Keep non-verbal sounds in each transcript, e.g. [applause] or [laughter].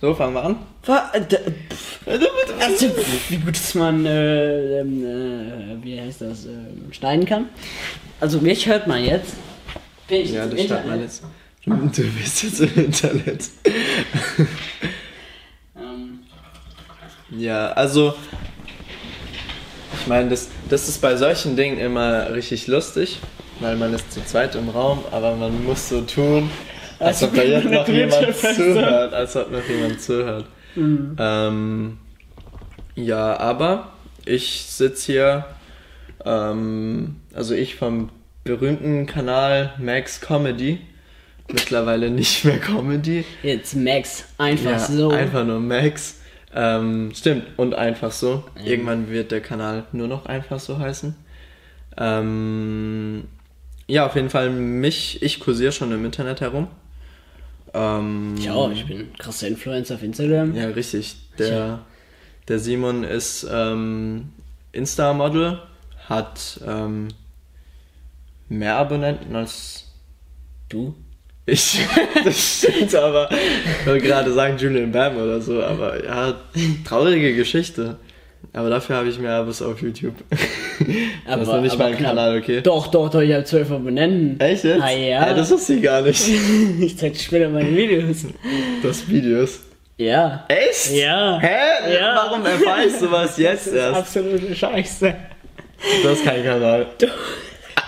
So, fangen wir an. Äh, Also, wie gut dass man, äh, ähm, äh, wie heißt das, äh, schneiden kann. Also mich hört man jetzt. Bin ich Ja, das wir Internet? jetzt. Du bist jetzt im Internet. Ähm, Ja, also. Ich meine, das, das ist bei solchen Dingen immer richtig lustig, weil man ist zu zweit im Raum, aber man muss so tun, als Als ob da jetzt noch jemand zuhört, als ob noch jemand zuhört. Ähm, ja, aber ich sitze hier, ähm, also ich vom berühmten Kanal Max Comedy, mittlerweile nicht mehr Comedy, jetzt Max, einfach ja, so. Einfach nur Max. Ähm, stimmt, und einfach so. Irgendwann wird der Kanal nur noch einfach so heißen. Ähm, ja, auf jeden Fall mich, ich kursiere schon im Internet herum. Ähm, Ich auch, ich bin krasser Influencer auf Instagram. Ja, richtig. Der, der Simon ist ähm, Insta-Model, hat ähm, mehr Abonnenten als Du? ich. [laughs] das stimmt aber. Ich wollte gerade sagen Julian Bam oder so, aber ja, traurige Geschichte. Aber dafür habe ich mehr Abos auf YouTube. [laughs] das ist noch nicht aber mein. Kanal, okay? Doch, doch, doch, ich habe zwölf Abonnenten. Echt jetzt? Ah, ja. das wusste ich gar nicht. [laughs] ich zeig dir später meine Videos. Das Videos. Ja. Echt? Ja. Hä? Ja. Warum erfahre ich sowas jetzt Das ist erst? absolute Scheiße. Das ist kein Kanal.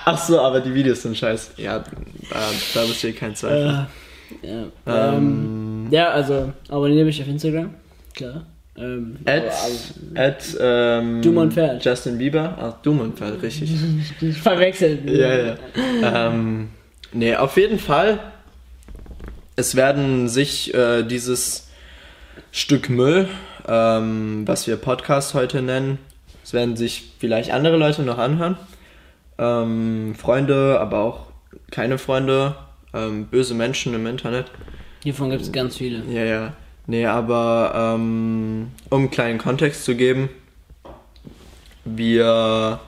Ach so, aber die Videos sind scheiße. Ja, da, da besteht kein Zweifel. Äh, ja. Ähm, ja, also abonniere mich auf Instagram. Klar. Ähm, At, aber- at ähm. Justin Bieber. Ach, Pferd, richtig. Ich [laughs] verwechselt. ja, ja. Ähm, nee, auf jeden Fall. Es werden sich äh, dieses Stück Müll, ähm, was wir Podcast heute nennen, es werden sich vielleicht andere Leute noch anhören. Ähm, Freunde, aber auch keine Freunde, ähm, böse Menschen im Internet. Hiervon gibt es ganz viele. Ja, ja. Nee, aber ähm, um einen kleinen Kontext zu geben, wir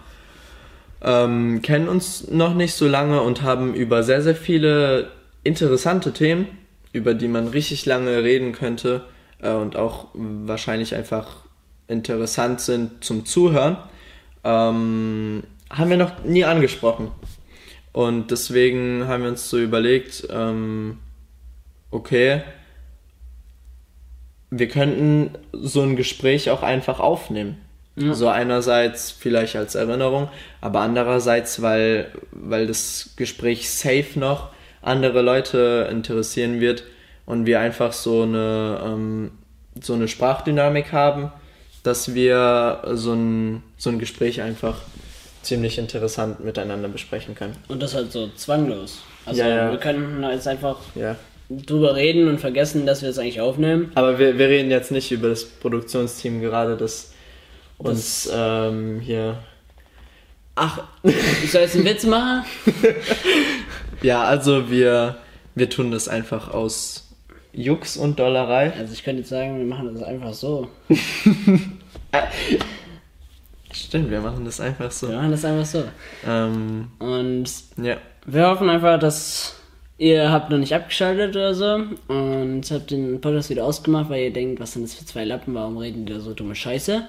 ähm, kennen uns noch nicht so lange und haben über sehr, sehr viele interessante Themen, über die man richtig lange reden könnte äh, und auch wahrscheinlich einfach interessant sind zum Zuhören, ähm, haben wir noch nie angesprochen. Und deswegen haben wir uns so überlegt, ähm, okay, wir könnten so ein Gespräch auch einfach aufnehmen. Ja. So einerseits vielleicht als Erinnerung, aber andererseits, weil, weil das Gespräch safe noch andere Leute interessieren wird und wir einfach so eine, ähm, so eine Sprachdynamik haben, dass wir so ein, so ein Gespräch einfach ziemlich interessant miteinander besprechen können. Und das halt so zwanglos. Also Ja, ja. wir können jetzt einfach Ja. Drüber reden und vergessen, dass wir das eigentlich aufnehmen. Aber wir, wir reden jetzt nicht über das Produktionsteam gerade, das uns ähm, hier. Ach, ich soll jetzt einen Witz machen? [laughs] Ja, also wir, wir tun das einfach aus Jux und Dollerei. Also ich könnte jetzt sagen, wir machen das einfach so. [laughs] Stimmt, wir machen das einfach so. Wir machen das einfach so. Ähm, Und ja. wir hoffen einfach, dass ihr habt noch nicht abgeschaltet oder so und habt den Podcast wieder ausgemacht, weil ihr denkt, was sind das für zwei Lappen, warum reden die da so dumme Scheiße?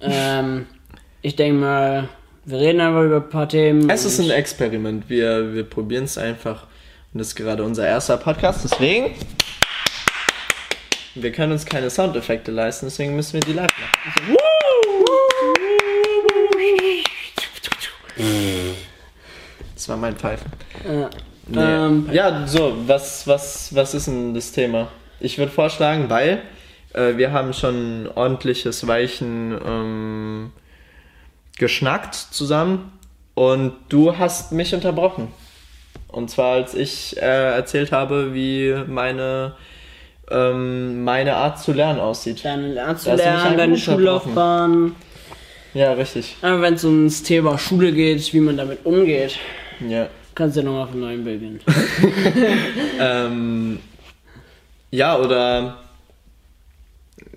Ähm, ich denke mal, wir reden einfach über ein paar Themen. Es ist ein Experiment. Wir, wir probieren es einfach. Und das ist gerade unser erster Podcast, deswegen. Wir können uns keine Soundeffekte leisten, deswegen müssen wir die live machen. Das war mein Pfeifen. äh, Nee. ähm, ja, so, was, was, was ist denn das Thema? Ich würde vorschlagen, weil äh, wir haben schon ordentliches Weichen ähm, geschnackt zusammen und du hast mich unterbrochen. Und zwar als ich äh, erzählt habe, wie meine, ähm, meine Art zu lernen aussieht. deine hast du Lernen, deine. Schullaufbahn. Ja, richtig. Aber wenn es ums Thema Schule geht, wie man damit umgeht, Ja. Kannst du ja nochmal von neuem beginnen. [laughs] Ähm, ja, oder.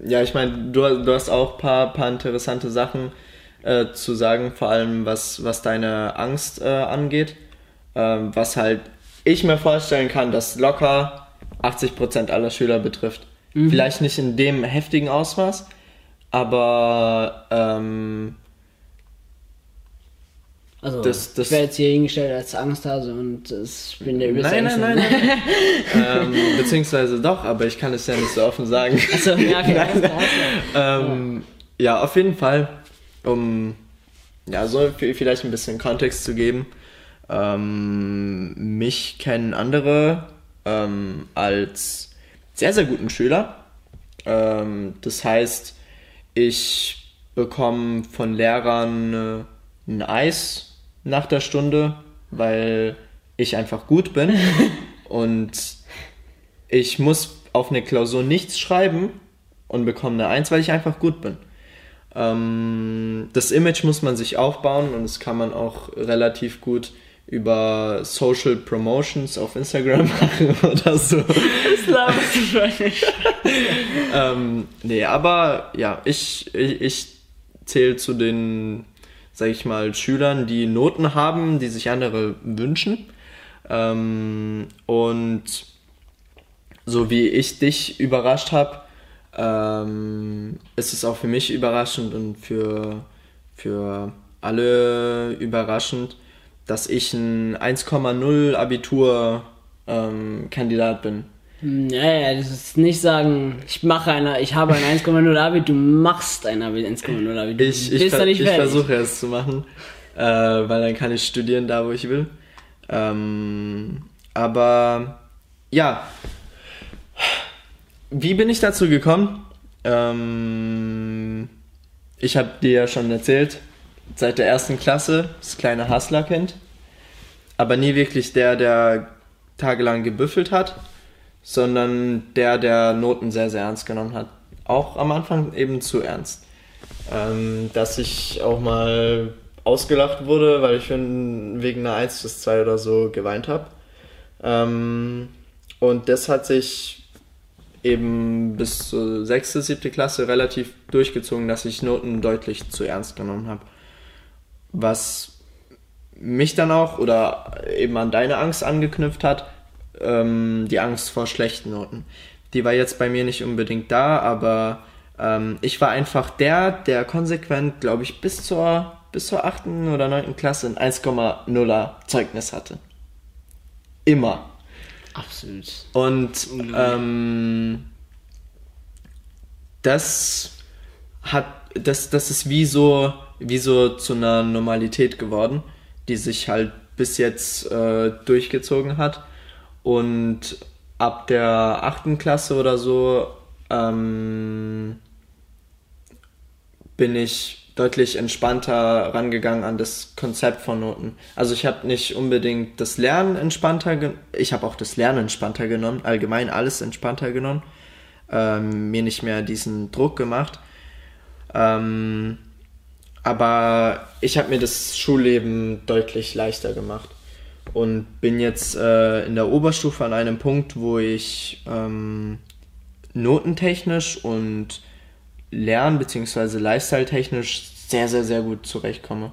Ja, ich meine, du, du hast auch ein paar, paar interessante Sachen äh, zu sagen, vor allem was, was deine Angst äh, angeht. Ähm, was halt ich mir vorstellen kann, dass locker 80% aller Schüler betrifft. Mhm. Vielleicht nicht in dem heftigen Ausmaß, aber ähm, also, das, das ich werde jetzt hier hingestellt als Angsthase und ich bin der übelste Nein, nein, nein, nein. [laughs] ähm, beziehungsweise doch, aber ich kann es ja nicht so offen sagen. Achso, ja, okay. [laughs] nein, ähm, ja. ja, auf jeden Fall, um ja, so vielleicht ein bisschen Kontext zu geben. Ähm, mich kennen andere ähm, als sehr, sehr guten Schüler. Ähm, das heißt, ich bekomme von Lehrern äh, ein Eis nach der Stunde, weil ich einfach gut bin [laughs] und ich muss auf eine Klausur nichts schreiben und bekomme eine Eins, weil ich einfach gut bin. Ähm, das Image muss man sich aufbauen und das kann man auch relativ gut über Social Promotions auf Instagram [laughs] machen oder so. Das laberst du schon nicht. [laughs] ähm, nee, aber ja, ich, ich, ich zähle zu den sage ich mal, Schülern, die Noten haben, die sich andere wünschen. Ähm, und so wie ich dich überrascht habe, ähm, ist es auch für mich überraschend und für, für alle überraschend, dass ich ein 1,0 Abitur ähm, Kandidat bin. Naja, das ist nicht sagen, ich mache eine, ich habe ein 1,0 Abi, du machst ein 1,0 Abi. Du ich ich, ver ich versuche es zu machen, äh, weil dann kann ich studieren da, wo ich will. Ähm, aber ja, wie bin ich dazu gekommen? Ähm, ich habe dir ja schon erzählt, seit der ersten Klasse das kleine Hustler-Kind, aber nie wirklich der, der tagelang gebüffelt hat sondern der, der Noten sehr, sehr ernst genommen hat. Auch am Anfang eben zu ernst. Ähm, dass ich auch mal ausgelacht wurde, weil ich wegen einer 1 bis 2 oder so geweint habe. Ähm, und das hat sich eben bis zur 6., 7. Klasse relativ durchgezogen, dass ich Noten deutlich zu ernst genommen habe. Was mich dann auch oder eben an deine Angst angeknüpft hat, ähm, die Angst vor schlechten Noten. Die war jetzt bei mir nicht unbedingt da, aber ähm, ich war einfach der, der konsequent, glaube ich, bis zur, bis zur 8. oder 9. Klasse ein 1,0er Zeugnis hatte. Immer. Absolut. Und ähm, das hat, das, das ist wie so, wie so zu einer Normalität geworden, die sich halt bis jetzt äh, durchgezogen hat. Und ab der achten Klasse oder so ähm, bin ich deutlich entspannter rangegangen an das Konzept von Noten. Also ich habe nicht unbedingt das Lernen entspannter, ich habe auch das Lernen entspannter genommen, allgemein alles entspannter genommen, ähm, mir nicht mehr diesen Druck gemacht. Ähm, aber ich habe mir das Schulleben deutlich leichter gemacht und bin jetzt äh, in der Oberstufe an einem Punkt, wo ich ähm, notentechnisch und lern- bzw. lifestyle-technisch sehr, sehr, sehr gut zurechtkomme.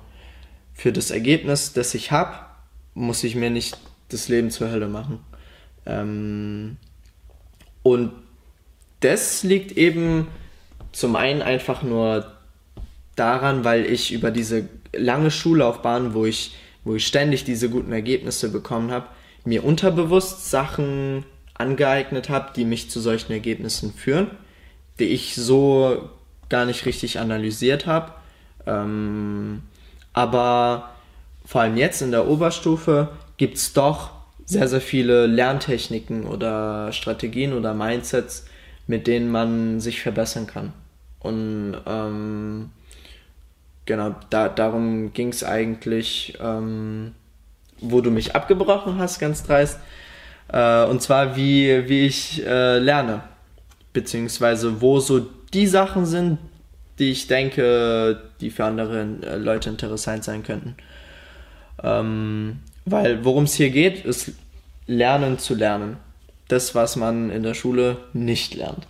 Für das Ergebnis, das ich habe, muss ich mir nicht das Leben zur Hölle machen. Ähm, und das liegt eben zum einen einfach nur daran, weil ich über diese lange Schullaufbahn, wo ich wo ich ständig diese guten Ergebnisse bekommen habe, mir unterbewusst Sachen angeeignet habe, die mich zu solchen Ergebnissen führen, die ich so gar nicht richtig analysiert habe. Ähm, aber vor allem jetzt in der Oberstufe gibt es doch sehr, sehr viele Lerntechniken oder Strategien oder Mindsets, mit denen man sich verbessern kann. Und ähm, genau, da, darum ging es eigentlich, ähm, wo du mich abgebrochen hast, ganz dreist. Äh, und zwar, wie, wie ich äh, lerne. Beziehungsweise, wo so die Sachen sind, die ich denke, die für andere äh, Leute interessant sein könnten. Ähm, weil worum es hier geht, ist Lernen zu lernen. Das, was man in der Schule nicht lernt.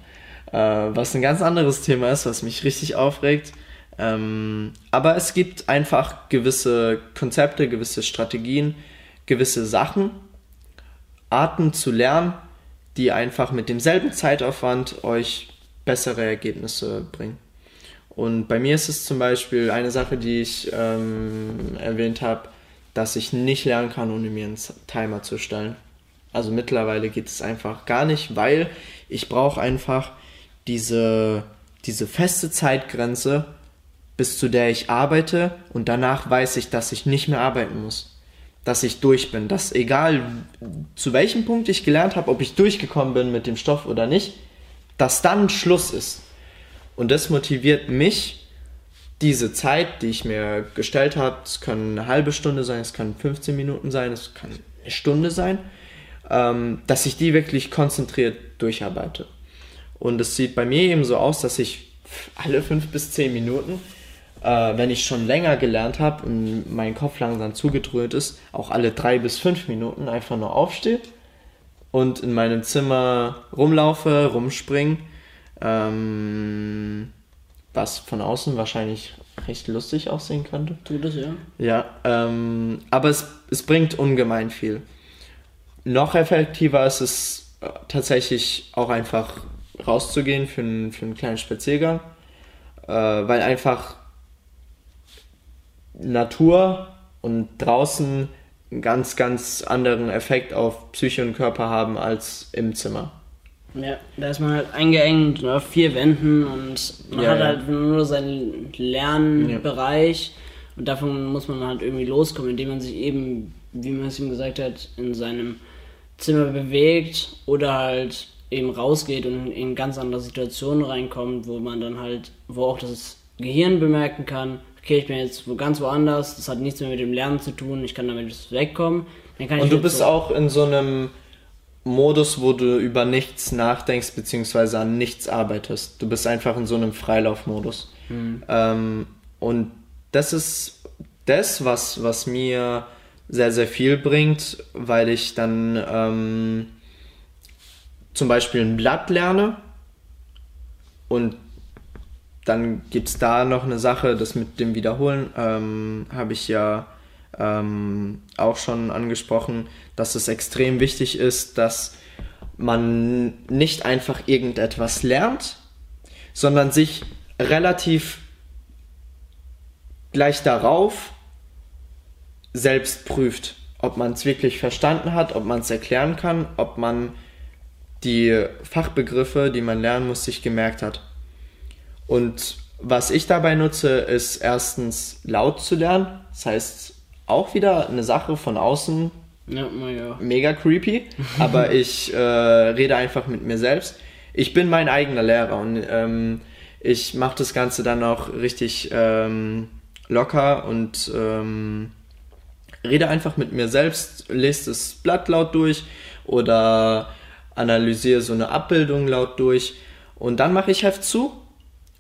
Äh, was ein ganz anderes Thema ist, was mich richtig aufregt ähm, aber es gibt einfach gewisse Konzepte, gewisse Strategien, gewisse Sachen, Arten zu lernen, die einfach mit demselben Zeitaufwand euch bessere Ergebnisse bringen. Und bei mir ist es zum Beispiel eine Sache, die ich ähm, erwähnt habe, dass ich nicht lernen kann, ohne mir einen Timer zu stellen. Also mittlerweile geht es einfach gar nicht, weil ich brauche einfach diese, diese feste Zeitgrenze, bis zu der ich arbeite und danach weiß ich, dass ich nicht mehr arbeiten muss. Dass ich durch bin. Dass egal zu welchem Punkt ich gelernt habe, ob ich durchgekommen bin mit dem Stoff oder nicht, dass dann Schluss ist. Und das motiviert mich, diese Zeit, die ich mir gestellt habe, es kann eine halbe Stunde sein, es kann 15 Minuten sein, es kann eine Stunde sein, ähm, dass ich die wirklich konzentriert durcharbeite. Und es sieht bei mir eben so aus, dass ich alle fünf bis zehn Minuten, äh, wenn ich schon länger gelernt habe und mein Kopf langsam zugedröhnt ist, auch alle drei bis fünf Minuten einfach nur aufstehe und in meinem Zimmer rumlaufe, rumspringe ähm, was von außen wahrscheinlich recht lustig aussehen könnte. Tut es, ja. Ja, ähm, aber es, es bringt ungemein viel. Noch effektiver ist es äh, tatsächlich auch einfach rauszugehen für einen, für einen kleinen Spaziergang, äh, weil einfach Natur und draußen einen ganz, ganz anderen Effekt auf Psyche und Körper haben als im Zimmer. Ja, da ist man halt eingeengt auf vier Wänden und man ja, hat halt ja. nur seinen Lernbereich ja. und davon muss man halt irgendwie loskommen, indem man sich eben, wie man es ihm gesagt hat, in seinem Zimmer bewegt oder halt eben rausgeht und in ganz andere Situationen reinkommt, wo man dann halt, wo auch das Gehirn bemerken kann, okay, ich bin jetzt wo ganz woanders, das hat nichts mehr mit dem Lernen zu tun, ich kann damit wegkommen. und du bist so auch in so einem Modus, wo du über nichts nachdenkst beziehungsweise an nichts arbeitest. Du bist einfach in so einem Freilaufmodus. Mhm. Ähm, und das ist das, was, was mir sehr, sehr viel bringt, weil ich dann ähm, zum Beispiel ein Blatt lerne und dann gibt es da noch eine Sache, das mit dem Wiederholen ähm, habe ich ja ähm, auch schon angesprochen, dass es extrem wichtig ist, dass man nicht einfach irgendetwas lernt, sondern sich relativ gleich darauf selbst prüft, ob man es wirklich verstanden hat, ob man es erklären kann, ob man die Fachbegriffe, die man lernen muss, sich gemerkt hat. Und was ich dabei nutze, ist erstens laut zu lernen. Das heißt, auch wieder eine Sache von außen. Ja, ja. Mega creepy. [laughs] aber ich äh, rede einfach mit mir selbst. Ich bin mein eigener Lehrer und ähm, ich mache das Ganze dann auch richtig ähm, locker und ähm, rede einfach mit mir selbst, lese das Blatt laut durch oder analysiere so eine Abbildung laut durch und dann mache ich Heft zu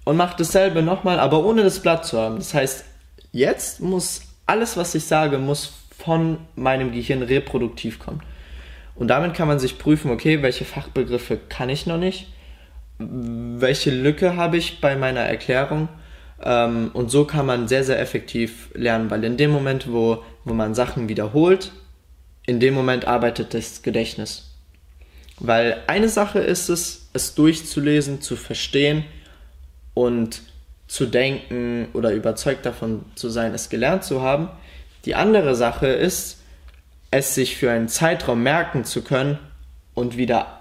und mache dasselbe nochmal, aber ohne das Blatt zu haben. Das heißt, jetzt muss alles, was ich sage, muss von meinem Gehirn reproduktiv kommen. Und damit kann man sich prüfen, okay, welche Fachbegriffe kann ich noch nicht, welche Lücke habe ich bei meiner Erklärung. Ähm, und so kann man sehr, sehr effektiv lernen, weil in dem Moment, wo, wo man Sachen wiederholt, in dem Moment arbeitet das Gedächtnis. Weil eine Sache ist es, es durchzulesen, zu verstehen und zu denken oder überzeugt davon zu sein, es gelernt zu haben. Die andere Sache ist, es sich für einen Zeitraum merken zu können und wieder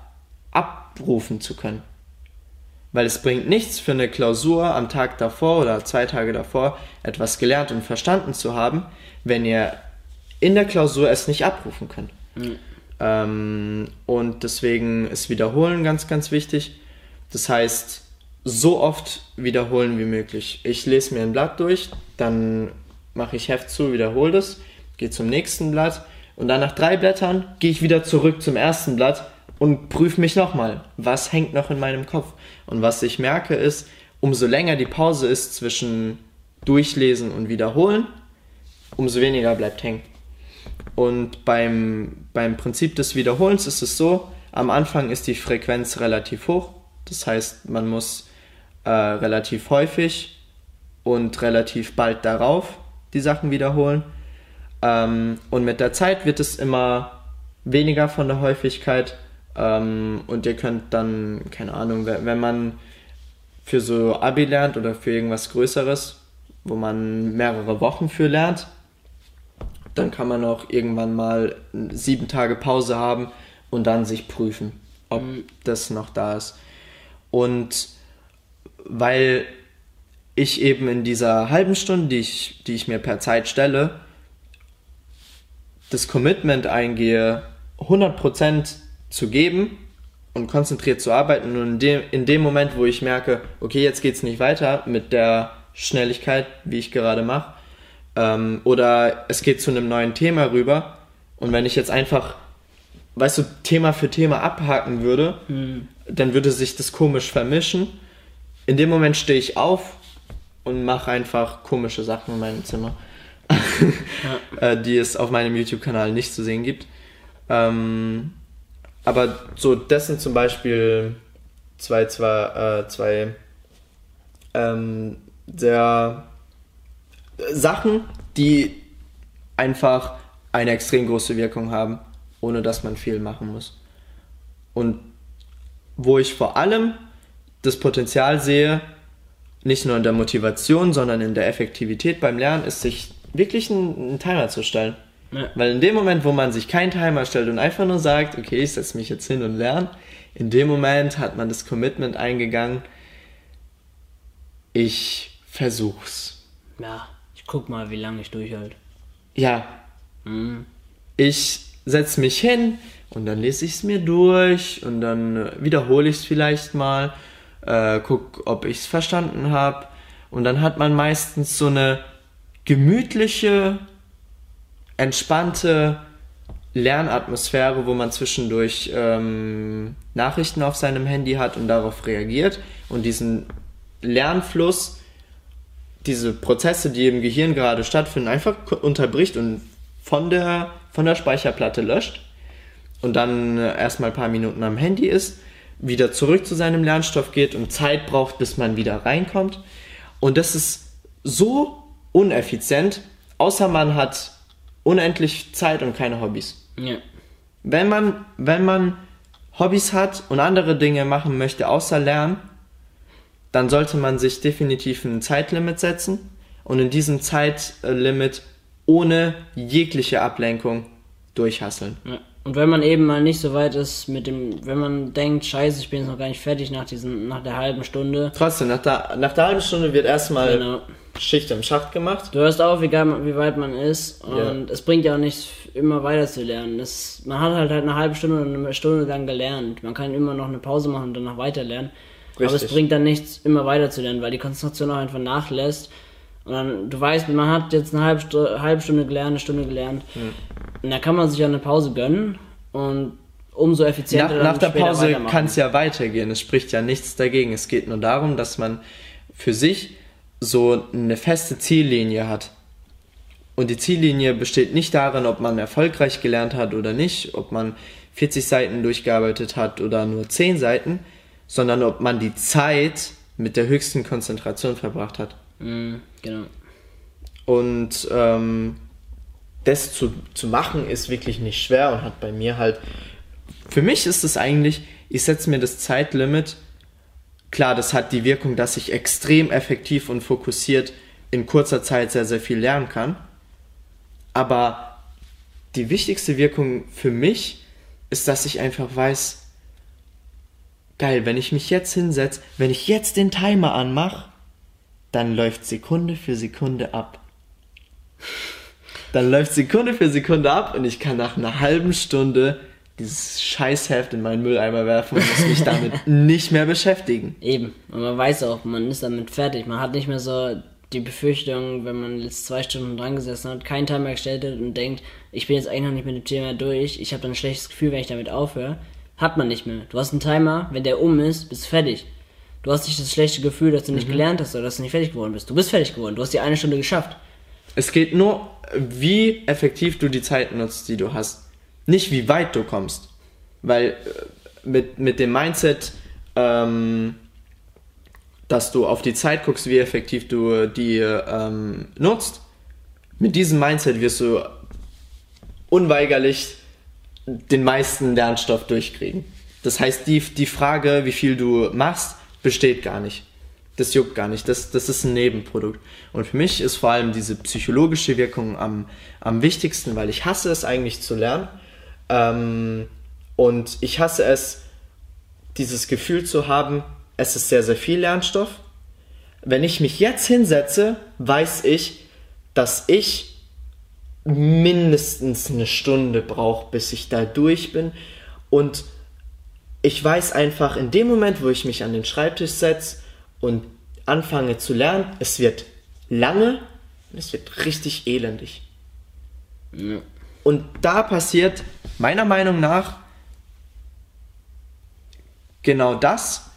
abrufen zu können. Weil es bringt nichts für eine Klausur am Tag davor oder zwei Tage davor etwas gelernt und verstanden zu haben, wenn ihr in der Klausur es nicht abrufen könnt. Mhm. Ähm, und deswegen ist Wiederholen ganz, ganz wichtig. Das heißt, so oft wiederholen wie möglich. Ich lese mir ein Blatt durch, dann mache ich Heft zu, wiederhole das, gehe zum nächsten Blatt und dann nach drei Blättern gehe ich wieder zurück zum ersten Blatt und prüfe mich nochmal, was hängt noch in meinem Kopf. Und was ich merke ist, umso länger die Pause ist zwischen Durchlesen und Wiederholen, umso weniger bleibt hängen. Und beim, beim Prinzip des Wiederholens ist es so, am Anfang ist die Frequenz relativ hoch. Das heißt, man muss äh, relativ häufig und relativ bald darauf die Sachen wiederholen. Ähm, und mit der Zeit wird es immer weniger von der Häufigkeit Ähm, und ihr könnt dann, keine Ahnung, wenn wenn man für so Abi lernt oder für irgendwas Größeres, wo man mehrere Wochen für lernt, dann kann man auch irgendwann mal sieben Tage Pause haben und dann sich prüfen, ob das noch da ist. Und weil ich eben in dieser halben Stunde, die ich, die ich mir per Zeit stelle, das Commitment eingehe, 100% zu geben und konzentriert zu arbeiten. Und in dem, in dem Moment, wo ich merke, okay, jetzt geht's nicht weiter mit der Schnelligkeit, wie ich gerade mache, ähm, oder es geht zu einem neuen Thema rüber, und wenn ich jetzt einfach, weißt du, Thema für Thema abhaken würde, dann würde sich das komisch vermischen. In dem Moment stehe ich auf und mache einfach komische Sachen in meinem Zimmer, [laughs] äh, die es auf meinem YouTube-Kanal nicht zu sehen gibt. Ähm, aber so, das sind zum Beispiel zwei, zwei, äh, zwei ähm, sehr Sachen, die einfach eine extrem große Wirkung haben, ohne dass man viel machen muss. Und wo ich vor allem das Potenzial sehe, nicht nur in der Motivation, sondern in der Effektivität beim Lernen, ist sich wirklich einen, einen Timer zu stellen. Ja. Weil in dem Moment, wo man sich keinen Timer stellt und einfach nur sagt, okay, ich setze mich jetzt hin und lerne, in dem Moment hat man das Commitment eingegangen, ich versuch's. Ja, ich guck mal, wie lange ich durchhalte. Ja, Mhm. ich setze mich hin und dann lese ich es mir durch und dann wiederhole ich es vielleicht mal, äh, guck, ob ich es verstanden habe. Und dann hat man meistens so eine gemütliche, entspannte Lernatmosphäre, wo man zwischendurch ähm, Nachrichten auf seinem Handy hat und darauf reagiert. Und diesen Lernfluss, diese Prozesse, die im Gehirn gerade stattfinden, einfach unterbricht und von der, von der Speicherplatte löscht. Und dann äh, erstmal ein paar Minuten am Handy ist, wieder zurück zu seinem Lernstoff geht und Zeit braucht, bis man wieder reinkommt. Und das ist so uneffizient, außer man hat unendlich Zeit und keine Hobbys. Ja. Wenn man, wenn man Hobbys hat und andere Dinge machen möchte, außer lernen, dann sollte man sich definitiv ein Zeitlimit setzen und in diesem Zeitlimit ohne jegliche Ablenkung durchhasseln. Ja. Und wenn man eben mal nicht so weit ist mit dem, wenn man denkt, scheiße, ich bin jetzt noch gar nicht fertig nach diesen, nach der halben Stunde. Trotzdem, nach der, nach der halben Stunde wird erstmal Genau. Schicht im Schacht gemacht. Du hörst auf, man- wie weit man ist und Ja. es bringt ja auch nichts, immer weiter zu lernen. Das, man hat halt, halt eine halbe Stunde oder eine Stunde lang gelernt. Man kann immer noch eine Pause machen und danach weiter lernen. Aber es Richtig. bringt dann nichts, immer weiter zu lernen, weil die Konzentration auch einfach nachlässt. Und dann, du weißt, man hat jetzt eine halbe, Stu halbe Stunde gelernt, eine Stunde gelernt. Und da kann man sich ja eine Pause gönnen und umso Nach, effizienter dann nach der Pause kann es ja weitergehen. Es spricht ja nichts dagegen. Es geht nur darum, dass man für sich so eine feste Ziellinie hat. Und die Ziellinie besteht nicht darin, ob man erfolgreich gelernt hat oder nicht, ob man 40 Seiten durchgearbeitet hat oder nur 10 Seiten, sondern ob man die Zeit mit der höchsten Konzentration verbracht hat. Mhm, genau. Und ähm, das zu, zu machen ist wirklich nicht schwer und hat bei mir halt. Für mich ist es eigentlich, ich setze mir das Zeitlimit. Klar, das hat die Wirkung, dass ich extrem effektiv und fokussiert in kurzer Zeit sehr, sehr viel lernen kann. Aber die wichtigste Wirkung für mich ist, dass ich einfach weiß, geil, wenn ich mich jetzt hinsetze, wenn ich jetzt den Timer anmache, dann läuft Sekunde für Sekunde ab. Dann läuft Sekunde für Sekunde ab und ich kann nach einer halben Stunde dieses Scheißheft in meinen Mülleimer werfen und muss mich damit [laughs] nicht mehr beschäftigen. Eben. Und man weiß auch, man ist damit fertig. Man hat nicht mehr so die Befürchtung, wenn man jetzt zwei Stunden dran gesessen hat, keinen Timer gestellt hat und denkt, ich bin jetzt eigentlich noch nicht mit dem Thema durch, ich habe dann ein schlechtes Gefühl, wenn ich damit aufhöre. Hat man nicht mehr. Du hast einen Timer, wenn der um ist, bist du fertig. Du hast nicht das schlechte Gefühl, dass du nicht gelernt hast oder dass du nicht fertig geworden bist. Du bist fertig geworden. Du hast die eine Stunde geschafft. Es geht nur, wie effektiv du die Zeit nutzt, die du hast. Nicht wie weit du kommst. Weil äh, mit, mit dem Mindset, ähm, dass du auf die Zeit guckst, wie effektiv du die ähm, nutzt, mit diesem Mindset wirst du unweigerlich den meisten Lernstoff durchkriegen. Das heißt, die, die Frage, wie viel du machst, besteht gar nicht. Das juckt gar nicht. Das, das ist ein Nebenprodukt. Und für mich ist vor allem diese psychologische Wirkung am, am wichtigsten, weil ich hasse es eigentlich zu lernen. Ähm, und ich hasse es, dieses Gefühl zu haben, es ist sehr, sehr viel Lernstoff. Wenn ich mich jetzt hinsetze, weiß ich, dass ich mindestens eine Stunde brauche, bis ich da durch bin. Und ich weiß einfach, in dem Moment, wo ich mich an den Schreibtisch setze und anfange zu lernen, es wird lange und es wird richtig elendig. Ja. Und da passiert meiner Meinung nach genau das,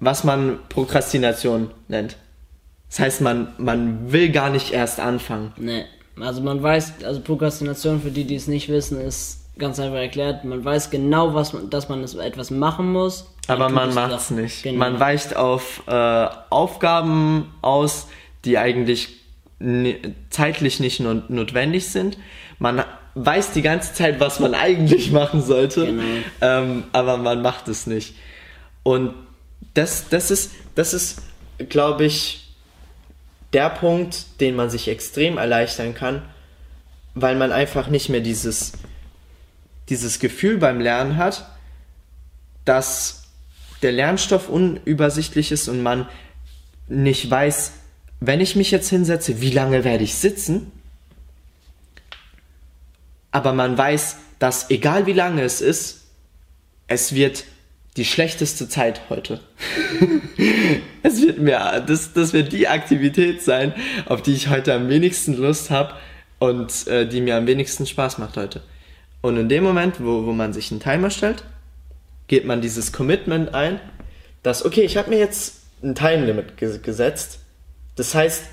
was man Prokrastination nennt. Das heißt, man, man will gar nicht erst anfangen. Nee. Also man weiß, also Prokrastination für die, die es nicht wissen, ist ganz einfach erklärt. Man weiß genau, was man, dass man etwas machen muss. Aber man macht es nicht. Genau. Man weicht auf äh, Aufgaben aus, die eigentlich zeitlich nicht not notwendig sind. Man weiß die ganze Zeit, was man eigentlich [laughs] machen sollte, Genau. ähm, aber man macht es nicht. Und das, das ist, das ist, glaube ich, der Punkt, den man sich extrem erleichtern kann, weil man einfach nicht mehr dieses, dieses Gefühl beim Lernen hat, dass der Lernstoff unübersichtlich ist und man nicht weiß, wenn ich mich jetzt hinsetze, wie lange werde ich sitzen? Aber man weiß, dass egal wie lange es ist, es wird die schlechteste Zeit heute. [laughs] es wird mir, das, das wird die Aktivität sein, auf die ich heute am wenigsten Lust habe und äh, die mir am wenigsten Spaß macht heute. Und in dem Moment, wo, wo man sich einen Timer stellt, geht man dieses Commitment ein, dass, okay, ich habe mir jetzt ein Time Limit ge gesetzt. Das heißt,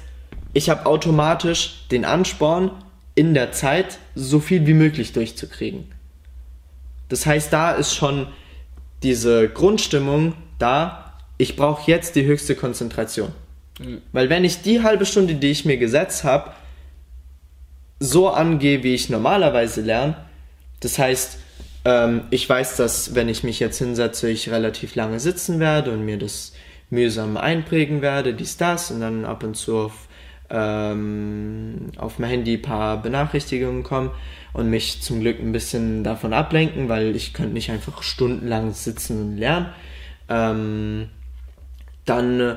ich habe automatisch den Ansporn, in der Zeit so viel wie möglich durchzukriegen. Das heißt, da ist schon diese Grundstimmung da, ich brauche jetzt die höchste Konzentration. Weil wenn ich die halbe Stunde, die ich mir gesetzt habe, so angehe, wie ich normalerweise lerne, das heißt, ähm, ich weiß, dass wenn ich mich jetzt hinsetze, ich relativ lange sitzen werde und mir das mühsam einprägen werde, dies, das, und dann ab und zu auf, ähm, auf mein Handy ein paar Benachrichtigungen kommen und mich zum Glück ein bisschen davon ablenken, weil ich könnte nicht einfach stundenlang sitzen und lernen. Ähm, dann, äh,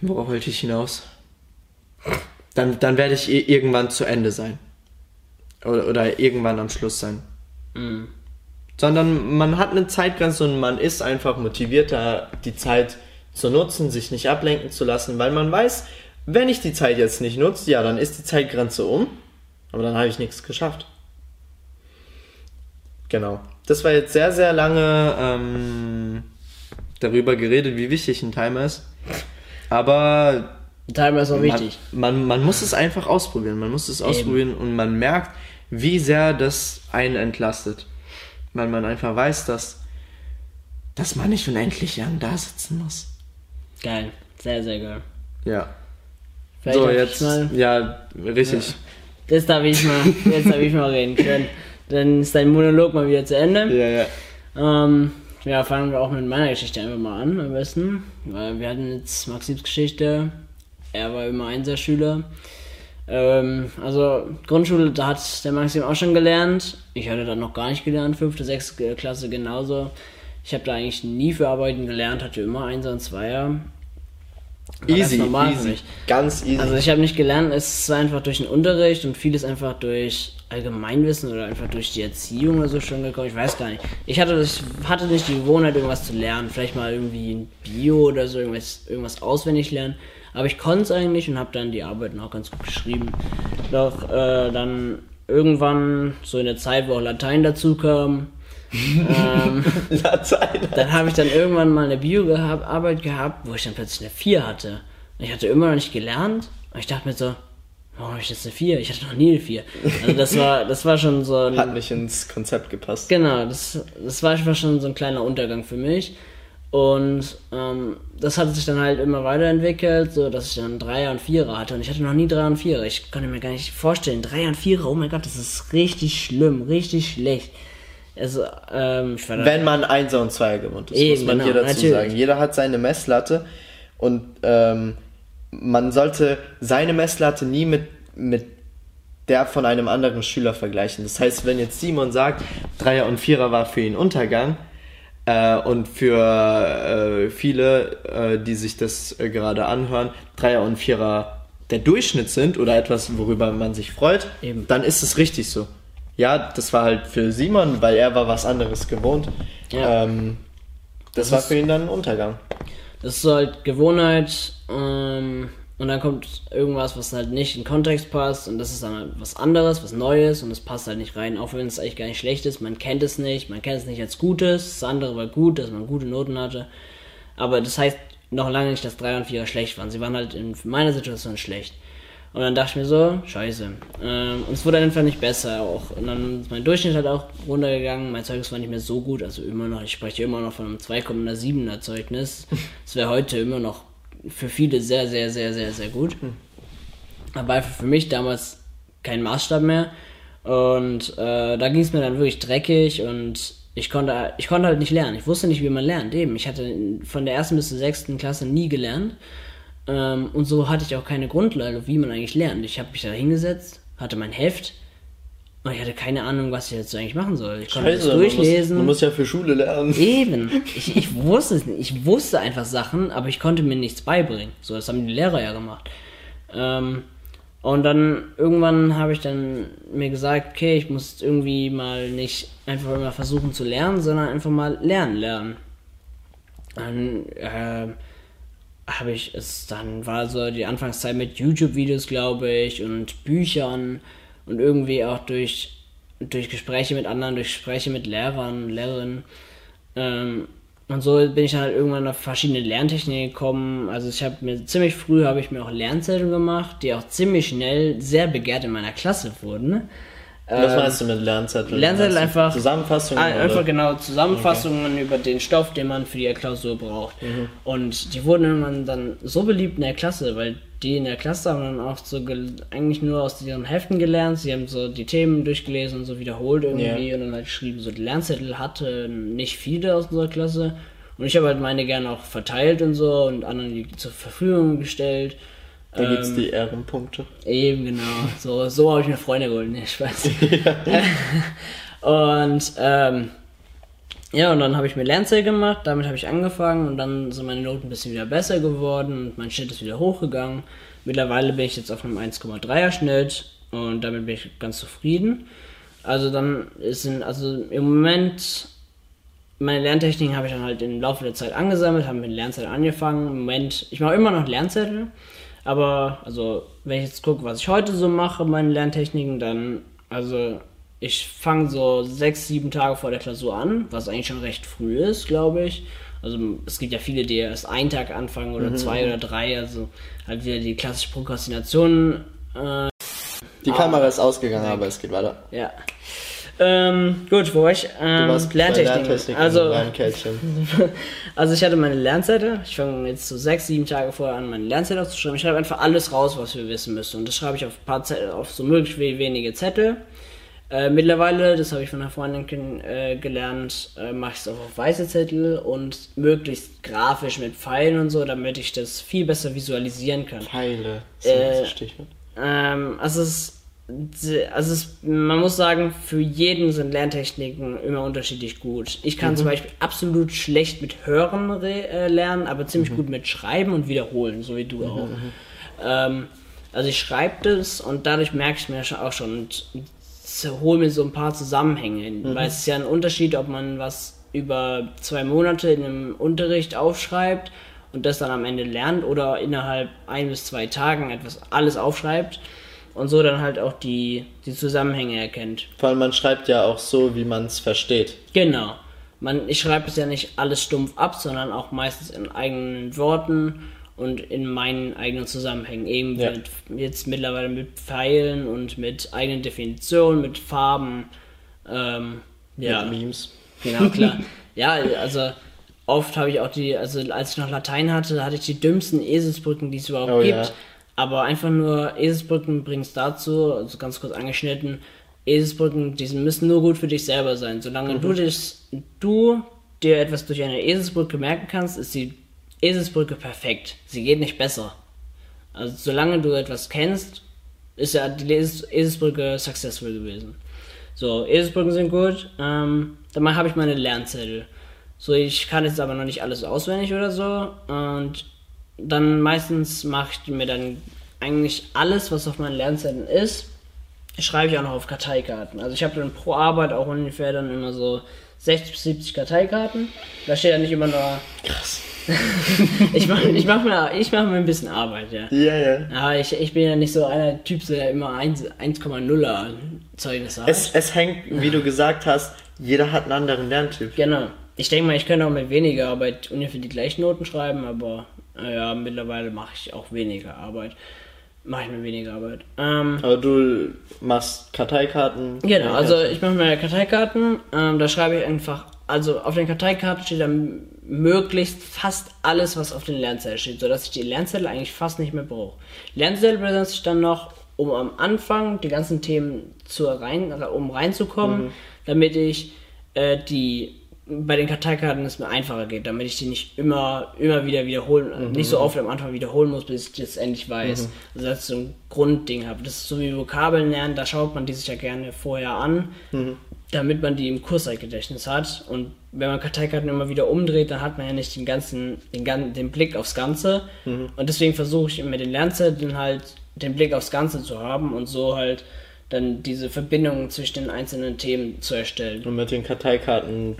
worauf wollte ich hinaus? Dann, dann werde ich irgendwann zu Ende sein. Oder, oder irgendwann am Schluss sein. Mhm. Sondern man hat eine Zeitgrenze und man ist einfach motivierter, die Zeit zu nutzen, sich nicht ablenken zu lassen, weil man weiß, wenn ich die Zeit jetzt nicht nutze, ja, dann ist die Zeitgrenze um, aber dann habe ich nichts geschafft. Genau. Das war jetzt sehr, sehr lange ähm, darüber geredet, wie wichtig ein Timer ist. Aber Ein Timer ist auch wichtig. man, man, man muss es einfach ausprobieren. Man muss es ausprobieren und man merkt, wie sehr das einen entlastet. Weil man einfach weiß, dass, dass man nicht unendlich lang da sitzen muss. Geil. Sehr, sehr geil. Ja. Vielleicht so, jetzt. Mal, Ja, richtig. jetzt darf ich mal, jetzt darf ich mal reden können. Dann ist dein Monolog mal wieder zu Ende. Ja, ja. Ähm, ja, fangen wir auch mit meiner Geschichte einfach mal an, am besten. Weil wir hatten jetzt Maxims Geschichte. Er war immer Einserschüler. Ähm, also Grundschule, da hat der Maxim auch schon gelernt. Ich hatte dann noch gar nicht gelernt, fünfte, sechste Klasse genauso. Ich habe da eigentlich nie für Arbeiten gelernt, hatte immer Einser und Zweier. Easy, easy. Ganz easy. Also ich habe nicht gelernt, es war einfach durch den Unterricht und vieles einfach durch Allgemeinwissen oder einfach durch die Erziehung oder so schon gekommen. Ich weiß gar nicht. Ich hatte, ich hatte nicht die Gewohnheit, irgendwas zu lernen. Vielleicht mal irgendwie ein Bio oder so, irgendwas, irgendwas auswendig lernen. Aber ich konnte es eigentlich und habe dann die Arbeiten auch ganz gut geschrieben. Doch äh, dann irgendwann, so in der Zeit, wo auch Latein dazu kam, ähm, [laughs] dann habe ich dann irgendwann mal eine Bio-Arbeit gehabt, wo ich dann plötzlich eine 4 hatte. Und ich hatte immer noch nicht gelernt. Und ich dachte mir so, warum habe ich jetzt eine 4? Ich hatte noch nie eine 4. Also das war, das war schon so ein... Hat nicht ins Konzept gepasst. Genau, das, das war schon so ein kleiner Untergang für mich. Und ähm, das hat sich dann halt immer weiterentwickelt, so dass ich dann Dreier und Vierer hatte. Und ich hatte noch nie Dreier und Vierer. Ich konnte mir gar nicht vorstellen, Dreier und Vierer, oh mein Gott, das ist richtig schlimm, richtig schlecht. Also, ähm, Wenn man Einser und Zweier gewohnt ist, Eben, muss man genau, hier dazu natürlich. sagen. Jeder hat seine Messlatte und ähm, man sollte seine Messlatte nie mit, mit der von einem anderen Schüler vergleichen. Das heißt, wenn jetzt Simon sagt, Dreier und Vierer war für ihn Untergang äh, und für äh, viele, äh, die sich das äh, gerade anhören, Dreier und Vierer der Durchschnitt sind oder etwas, worüber man sich freut, Eben. dann ist es richtig so. Ja, das war halt für Simon, weil er war was anderes gewohnt. Ja. Ähm, das, Das war ist- für ihn dann ein Untergang. das ist halt Gewohnheit, ähm, und dann kommt irgendwas, was halt nicht in den Kontext passt, und das ist dann halt was anderes, was Neues, und das passt halt nicht rein, auch wenn es eigentlich gar nicht schlecht ist. Man kennt es nicht, man kennt es nicht als Gutes, das andere war gut, dass man gute Noten hatte. Aber das heißt noch lange nicht, dass 3 und 4 schlecht waren. Sie waren halt in meiner Situation schlecht. Und dann dachte ich mir so, scheiße. Ähm, und es wurde einfach nicht besser auch. Und dann ist mein Durchschnitt halt auch runtergegangen. Mein Zeugnis war nicht mehr so gut. Also immer noch, ich spreche immer noch von einem 2,7er Zeugnis. [laughs] Das wäre heute immer noch für viele sehr, sehr, sehr, sehr, sehr gut. Aber einfach für mich damals kein Maßstab mehr. Und äh, da ging es mir dann wirklich dreckig und ich konnte, ich konnte halt nicht lernen. Ich wusste nicht, wie man lernt. Eben, ich hatte von der ersten bis zur sechsten Klasse nie gelernt. Ähm, und so hatte ich auch keine Grundlage, wie man eigentlich lernt. Ich habe mich da hingesetzt, hatte mein Heft und ich hatte keine Ahnung, was ich jetzt eigentlich machen soll. Ich konnte das man muss, durchlesen. man muss ja für Schule lernen. Eben. Ich, [laughs] ich wusste es nicht. Ich wusste einfach Sachen, aber ich konnte mir nichts beibringen. So, das haben die Lehrer ja gemacht. Ähm, und dann irgendwann habe ich dann mir gesagt, okay, ich muss irgendwie mal nicht einfach immer versuchen zu lernen, sondern einfach mal lernen lernen. Dann äh, habe ich es, dann war so die Anfangszeit mit YouTube-Videos, glaube ich, und Büchern und irgendwie auch durch, durch Gespräche mit anderen, durch Gespräche mit Lehrern, Lehrerinnen. Ähm, und so bin ich dann halt irgendwann auf verschiedene Lerntechniken gekommen. Also ich habe mir ziemlich früh habe ich mir auch Lernzettel gemacht, die auch ziemlich schnell sehr begehrt in meiner Klasse wurden. Was Ähm, meinst du mit Lernzettel? Lernzettel einfach. Zusammenfassungen? Einfach oder? genau Zusammenfassungen über den Stoff, den man für die Klausur braucht. Mhm. Und die wurden dann so beliebt in der Klasse, weil die in der Klasse haben dann auch so eigentlich nur aus ihren Heften gelernt. Sie haben so die Themen durchgelesen und so wiederholt irgendwie Ja. und dann halt geschrieben. So die Lernzettel hatte nicht viele aus unserer Klasse. Und ich habe halt meine gerne auch verteilt und so und anderen die zur Verfügung gestellt. Da gibt's Ähm, die Ehrenpunkte. Eben, genau. So, so habe ich mir Freunde geholt, ne, Spaß. [laughs] und, ähm, ja, und dann habe ich mir Lernzettel gemacht, damit habe ich angefangen und dann sind meine Noten ein bisschen wieder besser geworden und mein Schnitt ist wieder hochgegangen. Mittlerweile bin ich jetzt auf einem 1,3er Schnitt und damit bin ich ganz zufrieden. Also dann ist in, also im Moment meine Lerntechniken habe ich dann halt im Laufe der Zeit angesammelt, habe mit Lernzettel angefangen. Im Moment, ich mache immer noch Lernzettel, aber also wenn ich jetzt gucke, was ich heute so mache, meine Lerntechniken, dann also ich fange so sechs, sieben Tage vor der Klausur an, was eigentlich schon recht früh ist, glaube ich. Also es gibt ja viele, die erst einen Tag anfangen oder zwei oder drei, also halt wieder die klassische Prokrastination äh, Die Kamera ist ausgegangen, aber es geht weiter. ja. Ähm, gut, wo war ich? Ähm, Lerntechniken. Also, [laughs] also ich hatte meine Lernzettel. Ich fange jetzt so sechs, sieben Tage vorher an, meine Lernzettel aufzuschreiben. Ich schreibe einfach alles raus, was wir wissen müssen. Und das schreibe ich auf ein paar Zettel, auf so möglich we- wenige Zettel. Äh, mittlerweile, das habe ich von einer Freundin äh, gelernt, äh, mache ich es auch auf weiße Zettel und möglichst grafisch mit Pfeilen und so, damit ich das viel besser visualisieren kann. Pfeile. Das Äh, ist Stichwort. Ähm, also es, also es, man muss sagen, für jeden sind Lerntechniken immer unterschiedlich gut. Ich kann zum Beispiel absolut schlecht mit Hören re äh, lernen, aber ziemlich gut mit Schreiben und Wiederholen, so wie du auch. Ähm, also ich schreibe das und dadurch merke ich mir auch schon und hole mir so ein paar Zusammenhänge hin. Weil es ist ja ein Unterschied, ob man was über zwei Monate in einem Unterricht aufschreibt und das dann am Ende lernt oder innerhalb ein bis zwei Tagen etwas alles aufschreibt und so dann halt auch die, die Zusammenhänge erkennt. Vor allem, man schreibt ja auch so, wie man es versteht. Genau. Man, ich schreibe es ja nicht alles stumpf ab, sondern auch meistens in eigenen Worten und in meinen eigenen Zusammenhängen. Eben Ja. mit, jetzt mittlerweile mit Pfeilen und mit eigenen Definitionen, mit Farben. Ähm, ja, Mit Memes. genau, klar. [laughs] ja, also oft habe ich auch die, also als ich noch Latein hatte, hatte ich die dümmsten Eselsbrücken, die es überhaupt Oh, gibt. ja. Aber einfach nur Eselsbrücken bringt es dazu, also ganz kurz angeschnitten, Eselsbrücken, die müssen nur gut für dich selber sein. Solange Mhm. du, dich, du dir etwas durch eine Eselsbrücke merken kannst, ist die Eselsbrücke perfekt. Sie geht nicht besser. Also solange du etwas kennst, ist ja die Eselsbrücke successful gewesen. So, Eselsbrücken sind gut. Ähm, dann habe ich meine Lernzettel. So, ich kann jetzt aber noch nicht alles auswendig oder so. Und dann meistens mache ich mir dann eigentlich alles, was auf meinen Lernzetteln ist, schreibe ich auch noch auf Karteikarten. Also ich habe dann pro Arbeit auch ungefähr dann immer so 60 bis 70 Karteikarten. Da steht dann nicht immer nur. Krass. [laughs] ich mache ich mach mir, ich mach mir ein bisschen Arbeit, ja. Ja, ja. Aber ich, ich bin ja nicht so einer Typ, der immer 1 1,0er Zeugnis hat. Es, es hängt, wie du gesagt hast, jeder hat einen anderen Lerntyp. Genau. Ich denke mal, ich könnte auch mit weniger Arbeit ungefähr die gleichen Noten schreiben, aber ja, mittlerweile mache ich auch weniger Arbeit. Mache ich mir weniger Arbeit. Ähm, Aber du machst Karteikarten. genau, also ich mache mir Karteikarten, ähm, da schreibe ich einfach, also auf den Karteikarten steht dann möglichst fast alles, was auf den Lernzettel steht, sodass ich die Lernzettel eigentlich fast nicht mehr brauche. Lernzettel benutze ich dann noch, um am Anfang die ganzen Themen zu rein, um reinzukommen, damit ich äh, die bei den Karteikarten es mir einfacher geht, damit ich die nicht immer, immer wieder wiederholen, nicht so oft am Anfang wiederholen muss, bis ich das endlich weiß. Also dass ich so ein Grundding habe. Das ist so wie Vokabeln lernen, da schaut man die sich ja gerne vorher an, damit man die im Kurszeitgedächtnis hat. Und wenn man Karteikarten immer wieder umdreht, dann hat man ja nicht den ganzen, den, den Blick aufs Ganze. Und deswegen versuche ich mit den Lernzetteln halt den Blick aufs Ganze zu haben und so halt dann diese Verbindungen zwischen den einzelnen Themen zu erstellen. Und mit den Karteikarten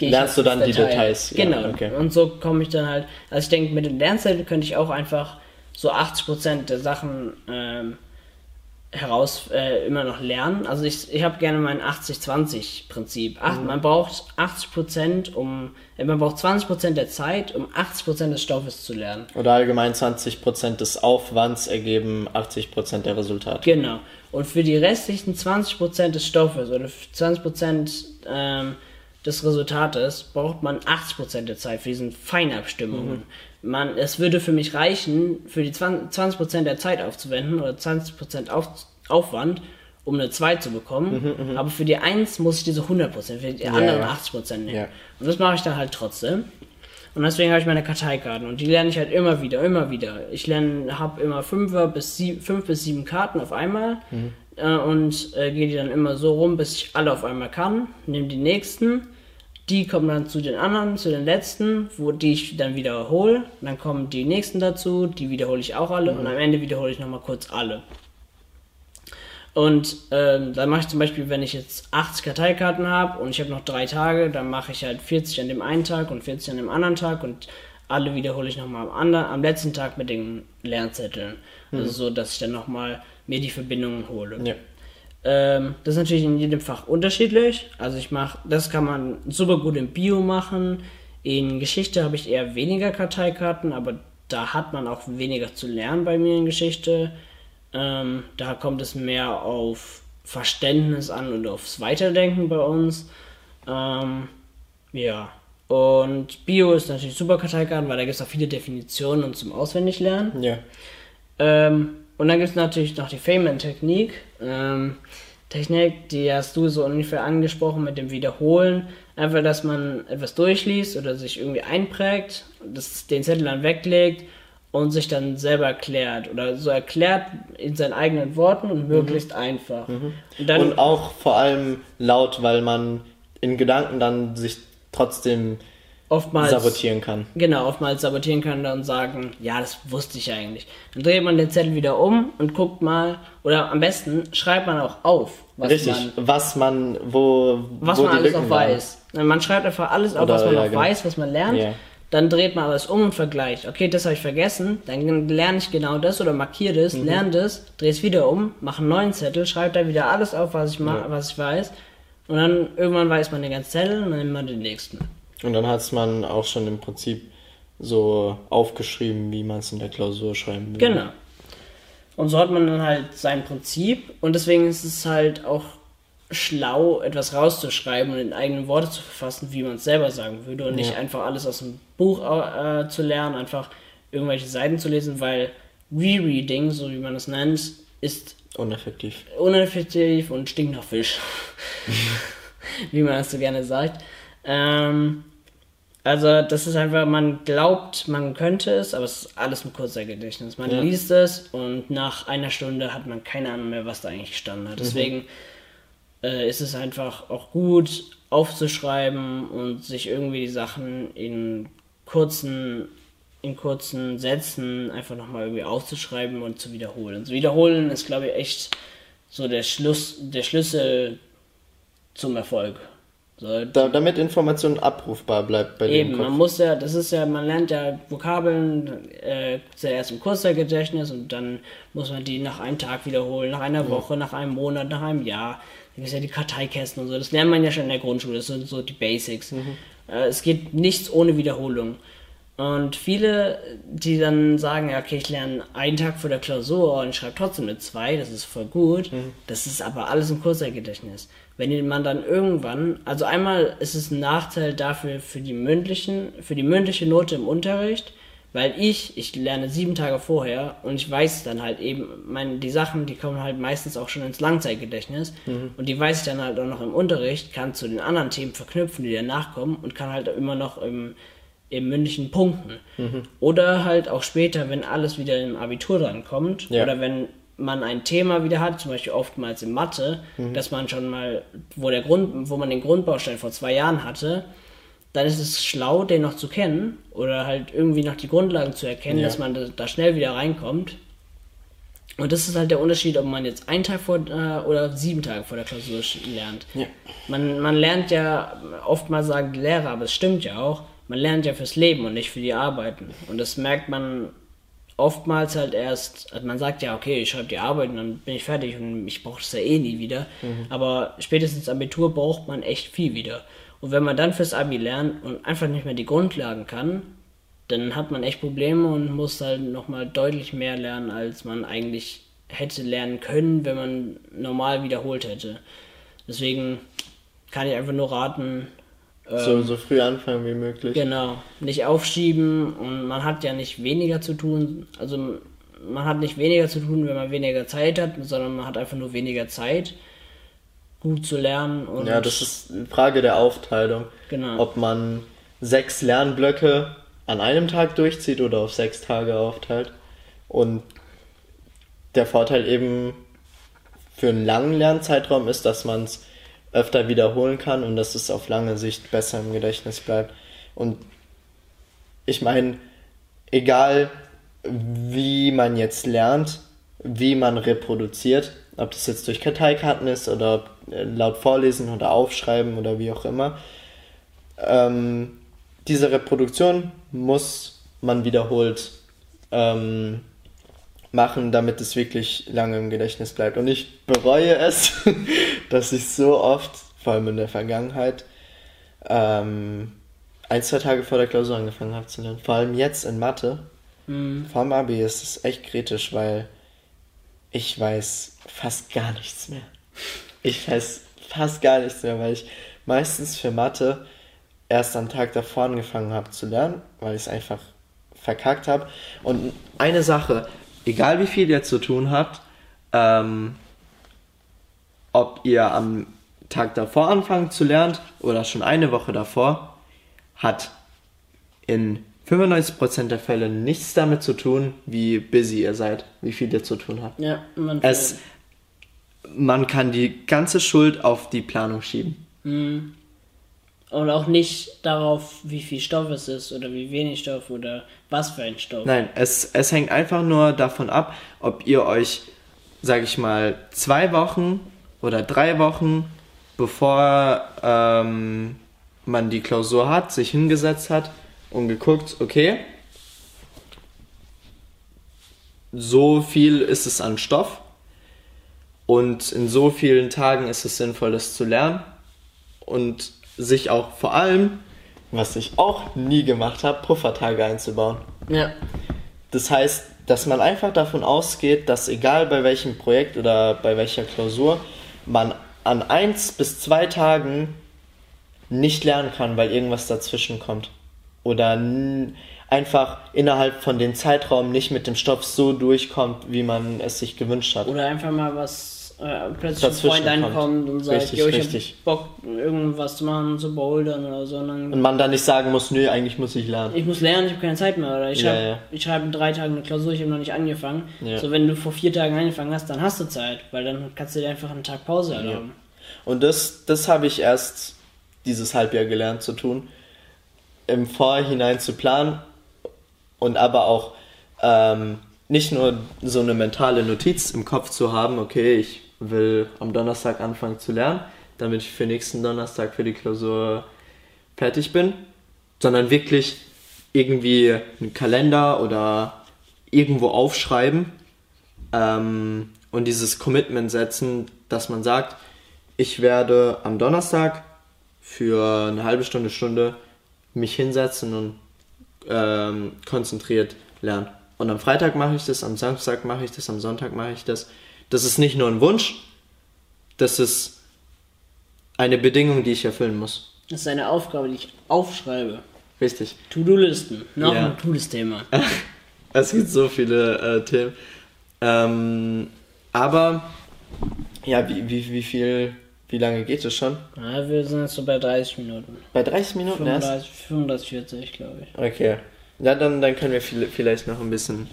lernst du dann die Detail. Details. Ja, Genau. okay. Und so komme ich dann halt. Also ich denke, mit den Lernzetteln könnte ich auch einfach so 80% der Sachen ähm, heraus äh, immer noch lernen. Also ich, ich habe gerne mein 80-20-Prinzip. Ach, Mhm. Man braucht 80% um, äh, man braucht 20% der Zeit, um 80% des Stoffes zu lernen. Oder allgemein 20% des Aufwands ergeben 80% der Resultate. Genau. Und für die restlichen 20% des Stoffes oder 20% ähm, des Resultates braucht man 80% der Zeit für diese Feinabstimmungen. Man, es würde für mich reichen, für die 20%, 20 der Zeit aufzuwenden oder 20% auf, Aufwand, um eine 2 zu bekommen. Aber für die 1 muss ich diese 100%, für die anderen ja. 80% nehmen. Ja. Und das mache ich dann halt trotzdem. Und deswegen habe ich meine Karteikarten und die lerne ich halt immer wieder, immer wieder. Ich lerne, habe immer fünfer bis sieben, fünf bis sieben Karten auf einmal äh, und äh, gehe die dann immer so rum, bis ich alle auf einmal kann. Nehme die nächsten, die kommen dann zu den anderen, zu den letzten, wo die ich dann wiederhole. Dann kommen die nächsten dazu, die wiederhole ich auch alle und am Ende wiederhole ich nochmal kurz alle. Und ähm, dann mache ich zum Beispiel, wenn ich jetzt 80 Karteikarten habe und ich habe noch drei Tage, dann mache ich halt 40 an dem einen Tag und 40 an dem anderen Tag und alle wiederhole ich nochmal am, anderen, am letzten Tag mit den Lernzetteln. Also so, dass ich dann nochmal mir die Verbindungen hole. Ja. Ähm, das ist natürlich in jedem Fach unterschiedlich. Also ich mache, das kann man super gut in Bio machen. In Geschichte habe ich eher weniger Karteikarten, aber da hat man auch weniger zu lernen bei mir in Geschichte. Ähm, da kommt es mehr auf Verständnis an und aufs Weiterdenken bei uns. Ähm, ja. Und Bio ist natürlich super Karteikarten, weil da gibt es auch viele Definitionen und zum Auswendiglernen. Ja. Ähm, und dann gibt es natürlich noch die Feynman-Technik. Ähm, Technik, die hast du so ungefähr angesprochen mit dem Wiederholen. Einfach, dass man etwas durchliest oder sich irgendwie einprägt, das, den Zettel dann weglegt und sich dann selber erklärt. Oder so erklärt in seinen eigenen Worten und möglichst einfach. Und dann, Und auch vor allem laut, weil man in Gedanken dann sich trotzdem oftmals sabotieren kann. Genau, oftmals sabotieren kann und sagen, ja, das wusste ich eigentlich. Dann dreht man den Zettel wieder um und guckt mal, oder am besten schreibt man auch auf, was Richtig, man was man, wo, was wo man alles Lücken auch waren. weiß. Man schreibt einfach alles auf, Oder, was man ja, auch genau. weiß, was man lernt. Ja. Dann dreht man alles um und vergleicht. Okay, das habe ich vergessen. Dann lerne ich genau das oder markiere das, Mhm. lerne das, drehe es wieder um, mache einen neuen Zettel, schreibe da wieder alles auf, was ich, Ja. was ich weiß. Und dann irgendwann weiß man den ganzen Zettel und dann nimmt man den nächsten. Und dann hat es man auch schon im Prinzip so aufgeschrieben, wie man es in der Klausur schreiben will. Genau. Und so hat man dann halt sein Prinzip und deswegen ist es halt auch schlau, etwas rauszuschreiben und in eigenen Worte zu verfassen, wie man es selber sagen würde und nicht Ja. einfach alles aus dem Buch äh, zu lernen, einfach irgendwelche Seiten zu lesen, weil Rereading, so wie man es nennt, ist Uneffektiv. uneffektiv und stinkt nach Fisch. [laughs] Wie man das so gerne sagt. Ähm, also, das ist einfach, man glaubt, man könnte es, aber es ist alles ein kurzer Gedächtnis. Man Ja. liest es und nach einer Stunde hat man keine Ahnung mehr, was da eigentlich gestanden hat. Deswegen äh, ist es einfach auch gut, aufzuschreiben und sich irgendwie die Sachen in kurzen, in kurzen Sätzen einfach nochmal irgendwie aufzuschreiben und zu wiederholen. Zu wiederholen ist, glaube ich, echt so der Schluss, der Schlüssel zum Erfolg. Da, damit Information abrufbar bleibt bei Eben, dem man Kopf. muss ja, das ist ja, man lernt ja Vokabeln äh, zuerst im Kurzzeitgedächtnis und dann muss man die nach einem Tag wiederholen, nach einer Woche, nach einem Monat, nach einem Jahr. Da gibt es ja die Karteikästen und so, das lernt man ja schon in der Grundschule, das sind so die Basics. Äh, es geht nichts ohne Wiederholung. Und viele, die dann sagen, ja, okay, ich lerne einen Tag vor der Klausur und schreibe trotzdem eine 2, das ist voll gut, das ist aber alles im Kurzzeitgedächtnis. Wenn man dann irgendwann, also einmal ist es ein Nachteil dafür für die mündlichen, für die mündliche Note im Unterricht, weil ich, ich lerne sieben Tage vorher und ich weiß dann halt eben, meine, die Sachen, die kommen halt meistens auch schon ins Langzeitgedächtnis und die weiß ich dann halt auch noch im Unterricht, kann zu den anderen Themen verknüpfen, die danach kommen und kann halt immer noch im, im mündlichen Punkten. Oder halt auch später, wenn alles wieder im Abitur dran kommt Ja. oder wenn man ein Thema wieder hat, zum Beispiel oftmals in Mathe, dass man schon mal, wo der Grund, wo man den Grundbaustein vor zwei Jahren hatte, dann ist es schlau, den noch zu kennen oder halt irgendwie noch die Grundlagen zu erkennen, Ja. dass man da, schnell wieder reinkommt. Und das ist halt der Unterschied, ob man jetzt einen Tag vor äh, oder sieben Tage vor der Klausur lernt. Ja. Man, man lernt ja, oftmals sagen die Lehrer, aber es stimmt ja auch, man lernt ja fürs Leben und nicht für die Arbeiten. Und das merkt man oftmals halt erst, also man sagt ja, okay, ich schreibe die Arbeit und dann bin ich fertig und ich brauche das ja eh nie wieder. Aber spätestens Abitur braucht man echt viel wieder. Und wenn man dann fürs Abi lernt und einfach nicht mehr die Grundlagen kann, dann hat man echt Probleme und muss halt nochmal deutlich mehr lernen, als man eigentlich hätte lernen können, wenn man normal wiederholt hätte. Deswegen kann ich einfach nur raten, So, so früh anfangen wie möglich. Genau, nicht aufschieben und man hat ja nicht weniger zu tun. Also man hat nicht weniger zu tun, wenn man weniger Zeit hat, sondern man hat einfach nur weniger Zeit, gut zu lernen. Und Ja, das ist eine Frage der Aufteilung. Genau. Ob man sechs Lernblöcke an einem Tag durchzieht oder auf sechs Tage aufteilt. Und der Vorteil eben für einen langen Lernzeitraum ist, dass man es öfter wiederholen kann und dass es auf lange Sicht besser im Gedächtnis bleibt. Und ich meine, egal wie man jetzt lernt, wie man reproduziert, ob das jetzt durch Karteikarten ist oder äh, laut Vorlesen oder Aufschreiben oder wie auch immer, ähm, diese Reproduktion muss man wiederholt ähm, machen, damit es wirklich lange im Gedächtnis bleibt. Und ich bereue es, [laughs] dass ich so oft, vor allem in der Vergangenheit, ähm, ein, zwei Tage vor der Klausur angefangen habe zu lernen. Vor allem jetzt in Mathe. Mhm. Vor dem Abi ist es echt kritisch, weil ich weiß fast gar nichts mehr. Ich weiß fast gar nichts mehr, weil ich meistens für Mathe erst am Tag davor angefangen habe zu lernen, weil ich es einfach verkackt habe. Und eine Sache, egal wie viel ihr zu tun habt, ähm, ob ihr am Tag davor anfangt zu lernen oder schon eine Woche davor, hat in 95% der Fälle nichts damit zu tun, wie busy ihr seid, wie viel ihr zu tun habt. Ja, man Es, man kann die ganze Schuld auf die Planung schieben. und auch nicht darauf, wie viel Stoff es ist oder wie wenig Stoff oder was für ein Stoff. Nein, es, es hängt einfach nur davon ab, ob ihr euch, sag ich mal, zwei Wochen oder drei Wochen bevor ähm, man die Klausur hat, sich hingesetzt hat und geguckt, okay, so viel ist es an Stoff und in so vielen Tagen ist es sinnvoll, das zu lernen und sich auch vor allem, was ich auch nie gemacht habe, Puffertage einzubauen. Ja, Das heißt, dass man einfach davon ausgeht, dass egal bei welchem Projekt oder bei welcher Klausur, man an eins bis zwei Tagen nicht lernen kann, weil irgendwas dazwischen kommt. Oder einfach innerhalb von dem Zeitraum nicht mit dem Stoff so durchkommt, wie man es sich gewünscht hat. Oder einfach mal was, äh, plötzlich ein Freund kommt. ankommt und sagt, Richtig, jo, ich richtig. hab Bock, irgendwas zu machen, zu bouldern oder so. Und dann Und man dann nicht sagen muss, nö, eigentlich muss ich lernen. ich muss lernen, ich habe keine Zeit mehr. Oder ich Ja, schreibe ja. ich schreib in drei Tagen eine Klausur, ich habe noch nicht angefangen. Ja. So, wenn du vor vier Tagen angefangen hast, dann hast du Zeit, weil dann kannst du dir einfach einen Tag Pause erlauben. Und das, das habe ich erst dieses Halbjahr gelernt zu tun. Im Vorhinein zu planen und aber auch ähm, nicht nur so eine mentale Notiz im Kopf zu haben, okay, ich will am Donnerstag anfangen zu lernen, damit ich für nächsten Donnerstag für die Klausur fertig bin, sondern wirklich irgendwie einen Kalender oder irgendwo aufschreiben ähm, und dieses Commitment setzen, dass man sagt, ich werde am Donnerstag für eine halbe Stunde, Stunde mich hinsetzen und ähm, konzentriert lernen. Und am Freitag mache ich das, am Samstag mache ich das, am Sonntag mache ich das. Das ist nicht nur ein Wunsch, das ist eine Bedingung, die ich erfüllen muss. Das ist eine Aufgabe, die ich aufschreibe. Richtig. To-Do-Listen. Noch Ja. ein cooles Thema. [laughs] Es gibt so viele äh, Themen. Ähm, aber, ja, wie, wie, wie viel, wie lange geht es schon? Ja, wir sind jetzt so bei 30 Minuten. Bei 30 Minuten erst? 35, 35 40, glaube ich. Okay. Ja, dann, dann können wir viel, vielleicht noch ein bisschen.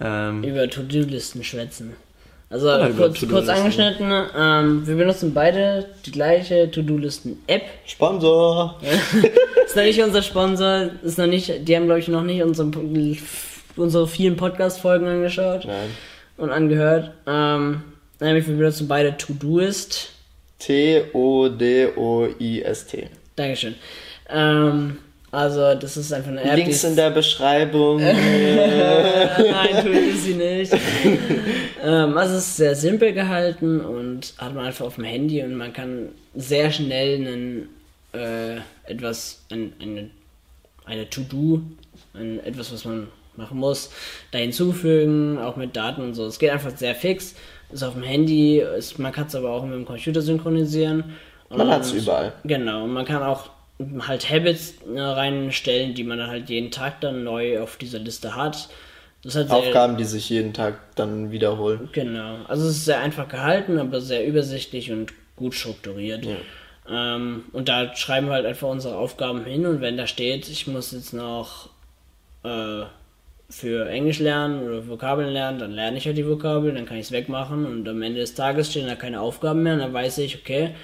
Ähm, Über To-Do-Listen schwätzen. Also kurz, kurz angeschnitten, ähm, wir benutzen beide die gleiche To-Do-Listen-App. Sponsor! [laughs] Ist noch nicht unser Sponsor, ist noch nicht, die haben glaube ich noch nicht unsere, unsere vielen Podcast-Folgen angeschaut Nein. und angehört. Ähm, nämlich wir benutzen beide To-Doist. T-O-D-O-I-S-T. Dankeschön. Ähm, also das ist einfach eine App. Links in der Beschreibung. [laughs] Nein, [laughs] tut es sie nicht. ähm, also es ist sehr simpel gehalten und hat man einfach auf dem Handy und man kann sehr schnell einen, äh, etwas, ein, eine, eine To-Do, ein, etwas, was man machen muss, da hinzufügen, auch mit Daten und so. Es geht einfach sehr fix. Ist auf dem Handy, ist, man kann es aber auch mit dem Computer synchronisieren. Man hat es überall. Genau, und man kann auch halt Habits äh, reinstellen, die man dann halt jeden Tag dann neu auf dieser Liste hat. Das hat Aufgaben, die sich jeden Tag dann wiederholen. Genau, also es ist sehr einfach gehalten, aber sehr übersichtlich und gut strukturiert. Ähm, und da schreiben wir halt einfach unsere Aufgaben hin und wenn da steht, ich muss jetzt noch äh, für Englisch lernen oder Vokabeln lernen, dann lerne ich halt die Vokabeln, dann kann ich es wegmachen und am Ende des Tages stehen da keine Aufgaben mehr und dann weiß ich, okay,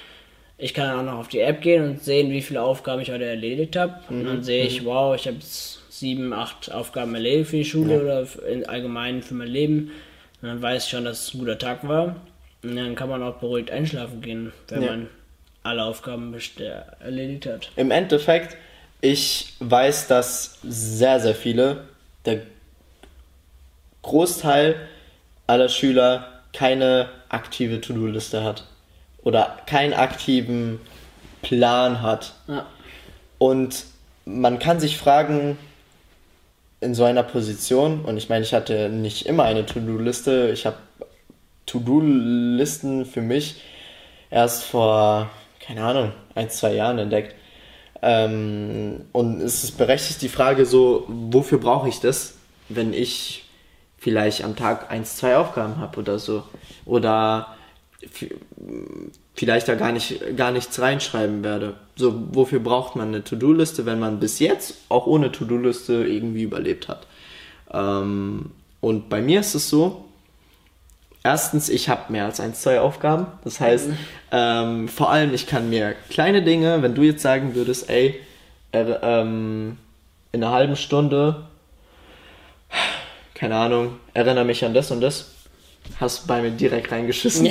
ich kann auch noch auf die App gehen und sehen, wie viele Aufgaben ich heute erledigt habe. Und dann sehe ich, wow, ich habe jetzt sieben, acht Aufgaben erledigt für die Schule oder f- in allgemein für mein Leben. Und dann weiß ich schon, dass es ein guter Tag war. Und dann kann man auch beruhigt einschlafen gehen, wenn Ja. man alle Aufgaben äh, erledigt hat. Im Endeffekt, ich weiß, dass sehr, sehr viele, der Großteil aller Schüler keine aktive To-Do-Liste hat. Oder keinen aktiven Plan hat. Ja. Und man kann sich fragen, in so einer Position, und ich meine, ich hatte nicht immer eine To-Do-Liste, ich habe To-Do-Listen für mich erst vor, keine Ahnung, ein, zwei Jahren entdeckt. Ähm, und es ist berechtigt die Frage so, wofür brauche ich das, wenn ich vielleicht am Tag eins, zwei Aufgaben habe oder so. Oder vielleicht da gar nicht gar nichts reinschreiben werde. So, wofür braucht man eine To-Do-Liste, wenn man bis jetzt auch ohne To-Do-Liste irgendwie überlebt hat? Ähm, und bei mir ist es so, erstens, ich habe mehr als ein, zwei Aufgaben. Das heißt, ähm, vor allem, ich kann mir kleine Dinge, wenn du jetzt sagen würdest, ey, äh, ähm, in einer halben Stunde, keine Ahnung, erinnere mich an das und das, hast bei mir direkt reingeschissen.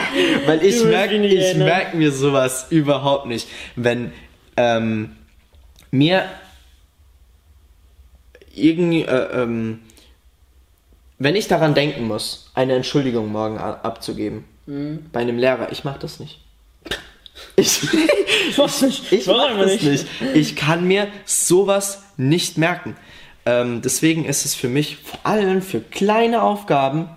[laughs] Weil ich merke ich merk mir sowas überhaupt nicht. Wenn ähm, mir irgendwie, äh, ähm, wenn ich daran denken muss, eine Entschuldigung morgen abzugeben, Mhm. bei einem Lehrer, ich mach das nicht. [laughs] Ich, ich Warum mach das nicht? nicht. Ich kann mir sowas nicht merken. Ähm, deswegen ist es für mich vor allem für kleine Aufgaben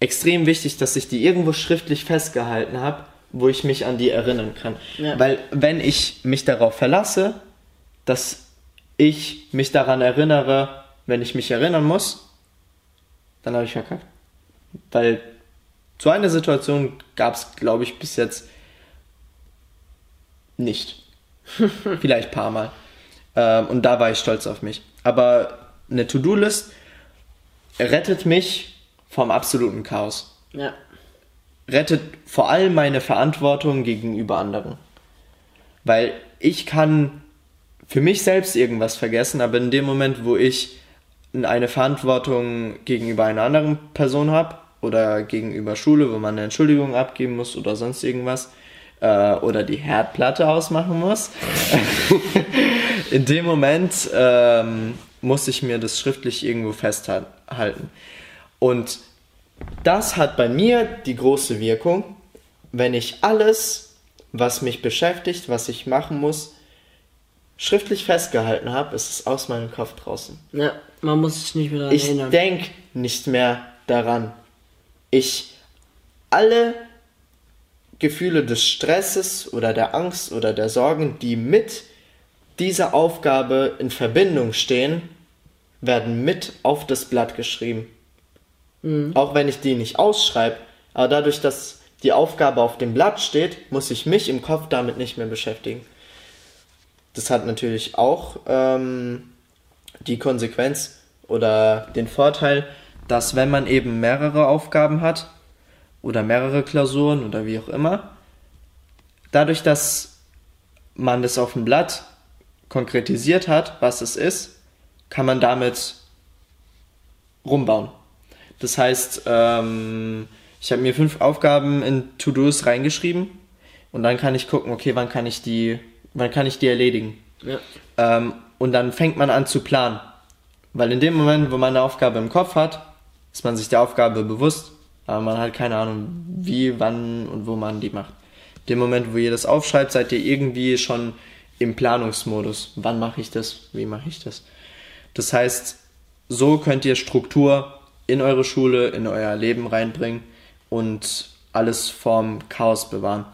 extrem wichtig, dass ich die irgendwo schriftlich festgehalten habe, wo ich mich an die erinnern kann. Ja. Weil wenn ich mich darauf verlasse, dass ich mich daran erinnere, wenn ich mich erinnern muss, dann habe ich verkackt. Weil so eine Situation gab es, glaube ich, bis jetzt nicht. [laughs] Vielleicht ein paar Mal. Ähm, und da war ich stolz auf mich. Aber eine To-Do-List rettet mich vom absoluten Chaos. Ja. Rettet vor allem meine Verantwortung gegenüber anderen. Weil ich kann für mich selbst irgendwas vergessen, aber in dem Moment, wo ich eine Verantwortung gegenüber einer anderen Person habe oder gegenüber Schule, wo man eine Entschuldigung abgeben muss oder sonst irgendwas, äh, oder die Herdplatte ausmachen muss, [laughs] in dem Moment ähm, muss ich mir das schriftlich irgendwo festhalten. Und das hat bei mir die große Wirkung, wenn ich alles, was mich beschäftigt, was ich machen muss, schriftlich festgehalten habe, ist es aus meinem Kopf draußen. Ja, man muss sich nicht mehr daran Ich erinnern. denke nicht mehr daran. Ich alle Gefühle des Stresses oder der Angst oder der Sorgen, die mit dieser Aufgabe in Verbindung stehen, werden mit auf das Blatt geschrieben. Auch wenn ich die nicht ausschreibe, aber dadurch, dass die Aufgabe auf dem Blatt steht, muss ich mich im Kopf damit nicht mehr beschäftigen. Das hat natürlich auch ähm, die Konsequenz oder den Vorteil, dass wenn man eben mehrere Aufgaben hat oder mehrere Klausuren oder wie auch immer, dadurch, dass man das auf dem Blatt konkretisiert hat, was es ist, kann man damit rumbauen. Das heißt, ähm, ich habe mir fünf Aufgaben in To-Dos reingeschrieben und dann kann ich gucken, okay, wann kann ich die, wann kann ich die erledigen? Ja. Ähm, und dann fängt man an zu planen. Weil in dem Moment, wo man eine Aufgabe im Kopf hat, ist man sich der Aufgabe bewusst, aber man hat keine Ahnung, wie, wann und wo man die macht. In dem Moment, wo ihr das aufschreibt, seid ihr irgendwie schon im Planungsmodus. Wann mache ich das? Wie mache ich das? Das heißt, so könnt ihr Struktur in eure Schule, in euer Leben reinbringen und alles vorm Chaos bewahren.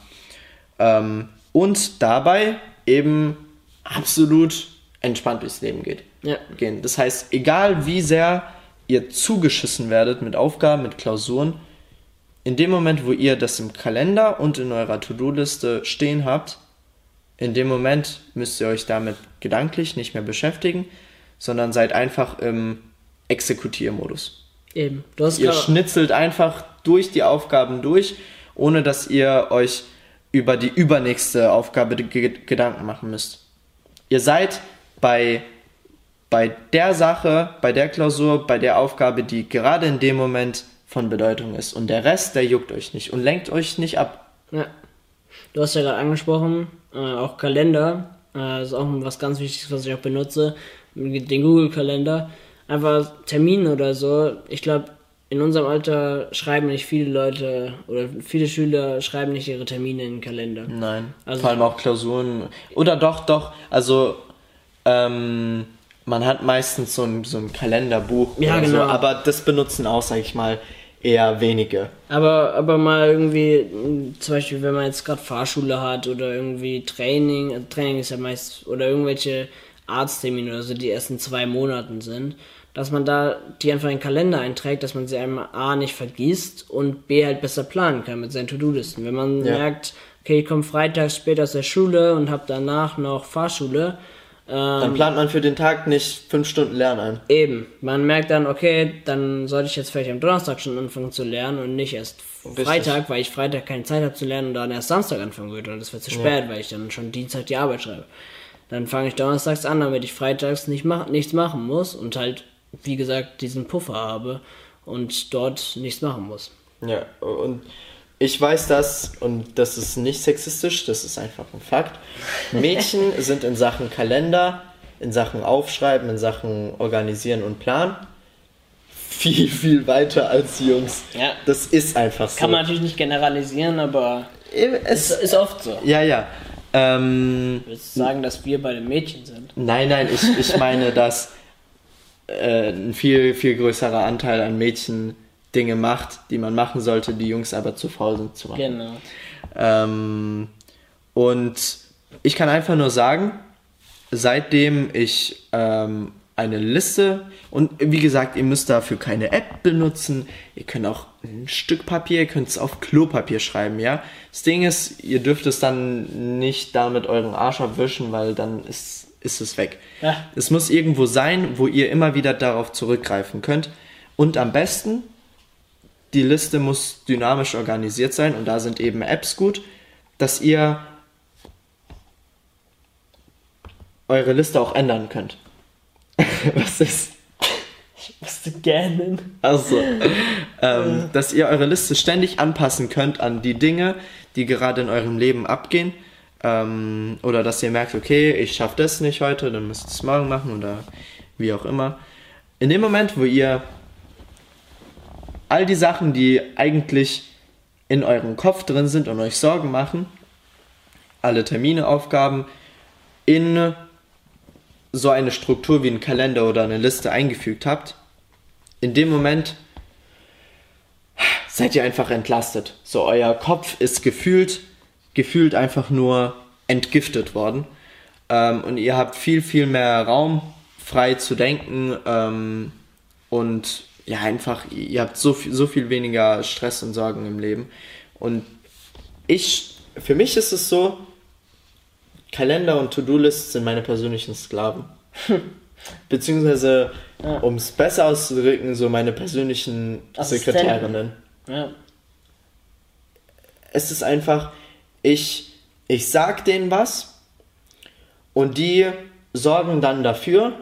Ähm, und dabei eben absolut entspannt durchs Leben geht. Ja. Gehen. Das heißt, egal wie sehr ihr zugeschissen werdet mit Aufgaben, mit Klausuren, in dem Moment, wo ihr das im Kalender und in eurer To-Do-Liste stehen habt, in dem Moment müsst ihr euch damit gedanklich nicht mehr beschäftigen, sondern seid einfach im Exekutiermodus. Eben. Ihr schnitzelt einfach durch die Aufgaben durch, ohne dass ihr euch über die übernächste Aufgabe ge Gedanken machen müsst. Ihr seid bei, bei der Sache, bei der Klausur, bei der Aufgabe, die gerade in dem Moment von Bedeutung ist. Und der Rest, der juckt euch nicht und lenkt euch nicht ab. Ja. Du hast ja gerade angesprochen, äh, auch Kalender. Äh, das ist auch was ganz Wichtiges, was ich auch benutze. Den Google-Kalender. Einfach Termine oder so. Ich glaube, in unserem Alter schreiben nicht viele Leute oder viele Schüler schreiben nicht ihre Termine in den Kalender. Nein. Also- Vor allem auch Klausuren. Oder doch, doch. Also, ähm, man hat meistens so ein, so ein Kalenderbuch Ja, genau. so, aber das benutzen auch, sag ich mal, eher wenige. Aber, aber mal irgendwie, mh, zum Beispiel, wenn man jetzt gerade Fahrschule hat oder irgendwie Training, Training ist ja meist, oder irgendwelche Arzttermine oder so, die erst in zwei Monaten sind, dass man da die einfach in den Kalender einträgt, dass man sie einmal A nicht vergisst und B halt besser planen kann mit seinen To-Do-Listen. Wenn man Ja. merkt, okay, ich komme freitags spät aus der Schule und habe danach noch Fahrschule, Dann plant man für den Tag nicht fünf Stunden Lernen ein. Eben, man merkt dann, okay, dann sollte ich jetzt vielleicht am Donnerstag schon anfangen zu lernen und nicht erst Richtig. Freitag, weil ich Freitag keine Zeit habe zu lernen und dann erst Samstag anfangen würde und das wird zu spät, weil ich dann schon Dienstag die Arbeit schreibe. Dann fange ich donnerstags an, damit ich freitags nicht mach, nichts machen muss und halt, wie gesagt, diesen Puffer habe und dort nichts machen muss. Ja, und ich weiß das, und das ist nicht sexistisch, das ist einfach ein Fakt. Mädchen [laughs] sind in Sachen Kalender, in Sachen Aufschreiben, in Sachen Organisieren und Planen viel, viel weiter als Jungs. Ja. Das ist einfach so. Kann man natürlich nicht generalisieren, aber es, es ist oft so. ja, ja. Ähm, Willst du sagen, dass wir bei den Mädchen sind? Nein, nein, ich, ich [laughs] meine, dass äh, ein viel, viel größerer Anteil an Mädchen Dinge macht, die man machen sollte, die Jungs aber zu faul sind zu machen. Genau. Ähm, und ich kann einfach nur sagen, seitdem ich ähm, eine Liste und wie gesagt, ihr müsst dafür keine App benutzen. Ihr könnt auch ein Stück Papier, ihr könnt es auf Klopapier schreiben, ja. Das Ding ist, ihr dürft es dann nicht damit euren Arsch abwischen, weil dann ist, ist es weg. Ja. Es muss irgendwo sein, wo ihr immer wieder darauf zurückgreifen könnt. Und am besten, die Liste muss dynamisch organisiert sein und da sind eben Apps gut, dass ihr eure Liste auch ändern könnt. [laughs] Was ist? Musste gerne. Also, [laughs] ähm, dass ihr eure Liste ständig anpassen könnt an die Dinge, die gerade in eurem Leben abgehen. Ähm, oder dass ihr merkt, okay, ich schaffe das nicht heute, dann müsst ihr es morgen machen oder wie auch immer. In dem Moment, wo ihr all die Sachen, die eigentlich in eurem Kopf drin sind und euch Sorgen machen, alle Termine, Aufgaben in so eine Struktur wie ein Kalender oder eine Liste eingefügt habt, in dem Moment seid ihr einfach entlastet. So, euer Kopf ist gefühlt, gefühlt einfach nur entgiftet worden. Ähm, und ihr habt viel, viel mehr Raum, frei zu denken. Ähm, und ja, einfach, ihr habt so viel, so viel weniger Stress und Sorgen im Leben. Und ich, für mich ist es so, Kalender und To-Do-Lists sind meine persönlichen Sklaven. [laughs] Beziehungsweise, Ja. um es besser auszudrücken, so meine persönlichen Assistenten. Sekretärinnen. Ja. Es ist einfach, ich, ich sag denen was und die sorgen dann dafür,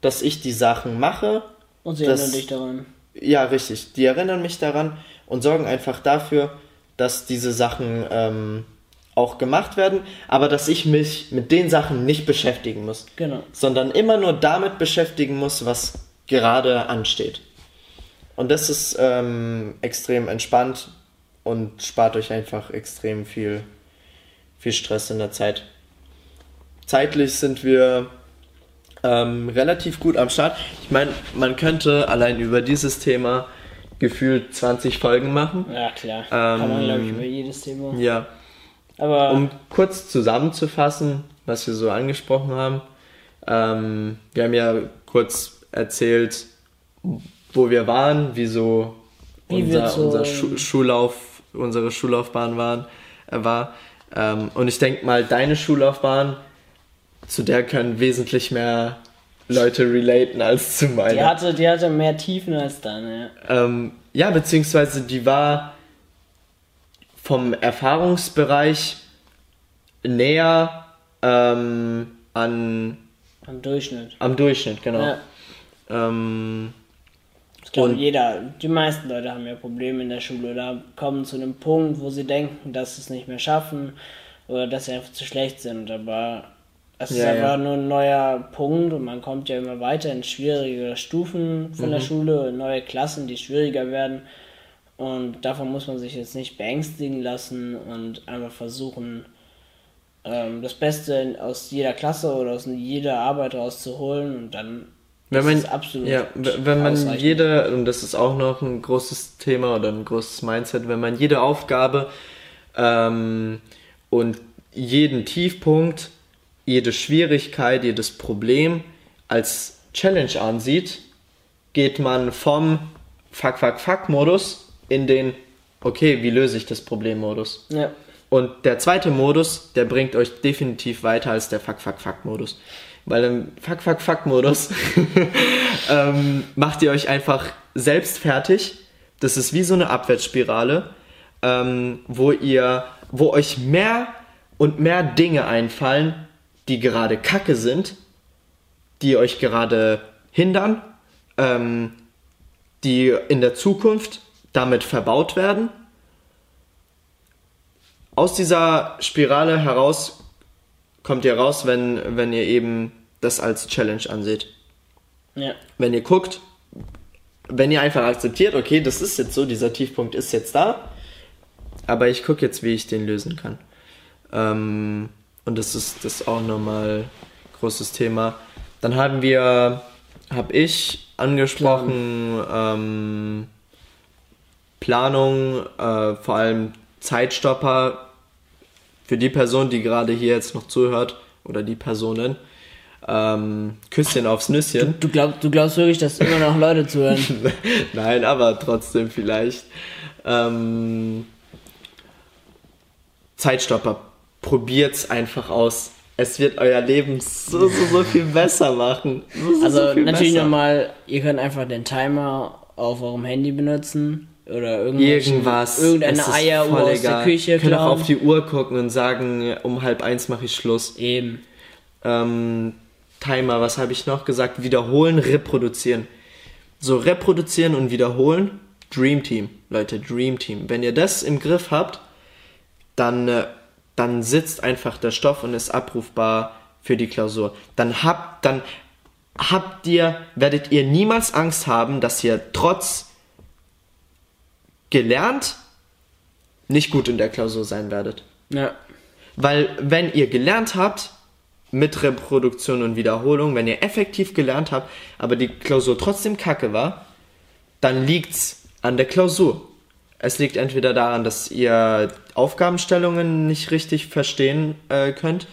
dass ich die Sachen mache. Und sie Das- erinnern dich daran. Ja, richtig. Die erinnern mich daran und sorgen einfach dafür, dass diese Sachen ähm, auch gemacht werden, aber dass ich mich mit den Sachen nicht beschäftigen muss, Genau. sondern immer nur damit beschäftigen muss, was gerade ansteht. Und das ist ähm, extrem entspannt und spart euch einfach extrem viel, viel Stress in der Zeit. Zeitlich sind wir ähm, relativ gut am Start. Ich meine, man könnte allein über dieses Thema gefühlt 20 Folgen machen. Ja, klar. Kann man, Ähm, glaube ich, über jedes Thema. Ja, Aber um kurz zusammenzufassen, was wir so angesprochen haben. Ähm, wir haben ja kurz erzählt, wo wir waren, wieso Wie unser, so- unser Schu Schullauf, unsere Schullaufbahn waren, äh, war. Ähm, und ich denke mal, deine Schullaufbahn, zu der können wesentlich mehr Leute relaten als zu meiner. die hatte, die hatte mehr Tiefen als deine, ja. Ähm, ja, beziehungsweise die war vom Erfahrungsbereich näher ähm, an, Am Durchschnitt. am Durchschnitt, genau. Ja. Ähm, Ich glaube, jeder, die meisten Leute haben ja Probleme in der Schule oder kommen zu einem Punkt, wo sie denken, dass sie es nicht mehr schaffen oder dass sie einfach zu schlecht sind. Aber es ist Ja, einfach ja. nur ein neuer Punkt und man kommt ja immer weiter in schwierigere Stufen von der Mhm. Schule, in neue Klassen, die schwieriger werden. Und davon muss man sich jetzt nicht beängstigen lassen und einfach versuchen, ähm, das Beste aus jeder Klasse oder aus jeder Arbeit rauszuholen und dann wenn ist man, es absolut ja, wenn man jede, und das ist auch noch ein großes Thema oder ein großes Mindset, wenn man jede Aufgabe ähm, und jeden Tiefpunkt, jede Schwierigkeit, jedes Problem als Challenge ansieht, geht man vom Fuck, Fuck, Fuck-Modus in den Okay, wie löse ich das Problem-Modus. Ja. Und der zweite Modus, der bringt euch definitiv weiter als der Fuck, Fuck, Fuck-Modus. Weil im Fuck, Fuck, Fuck-Modus [laughs] ähm, macht ihr euch einfach selbst fertig. Das ist wie so eine Abwärtsspirale, ähm, wo ihr, wo euch mehr und mehr Dinge einfallen, die gerade kacke sind, die euch gerade hindern, ähm, die in der Zukunft damit verbaut werden. Aus dieser Spirale heraus kommt ihr raus, wenn, wenn ihr eben das als Challenge anseht. Ja. Wenn ihr guckt, wenn ihr einfach akzeptiert, okay, das ist jetzt so, dieser Tiefpunkt ist jetzt da, aber ich gucke jetzt, wie ich den lösen kann. Ähm, und das ist das ist auch nochmal großes Thema. Dann haben wir, habe ich angesprochen, ähm, Planung, äh, vor allem Zeitstopper für die Person, die gerade hier jetzt noch zuhört oder die Personen. Ähm, Küsschen aufs Nüsschen. Du, glaub, du glaubst wirklich, dass immer noch Leute zuhören? [laughs] Nein, aber trotzdem vielleicht. Ähm, Zeitstopper. Probiert's einfach aus. Es wird euer Leben so, so, so viel besser machen. So, so, Also so natürlich nochmal, ihr könnt einfach den Timer auf eurem Handy benutzen oder Irgendwas. irgendeine Eieruhr aus der. Küche könnt auch auf die Uhr gucken und sagen, um halb eins mache ich Schluss. Eben. ähm, Timer, was habe ich noch gesagt? Wiederholen, reproduzieren. So, reproduzieren und wiederholen. Dream Team, Leute, Dream Team. Wenn ihr das im Griff habt, dann, äh, dann sitzt einfach der Stoff und ist abrufbar für die Klausur. Dann habt, dann habt ihr, werdet ihr niemals Angst haben, dass ihr trotz gelernt nicht gut in der Klausur sein werdet. Ja. Weil wenn ihr gelernt habt, mit Reproduktion und Wiederholung, wenn ihr effektiv gelernt habt, aber die Klausur trotzdem kacke war, dann liegt's an der Klausur. Es liegt entweder daran, dass ihr Aufgabenstellungen nicht richtig verstehen äh, könnt.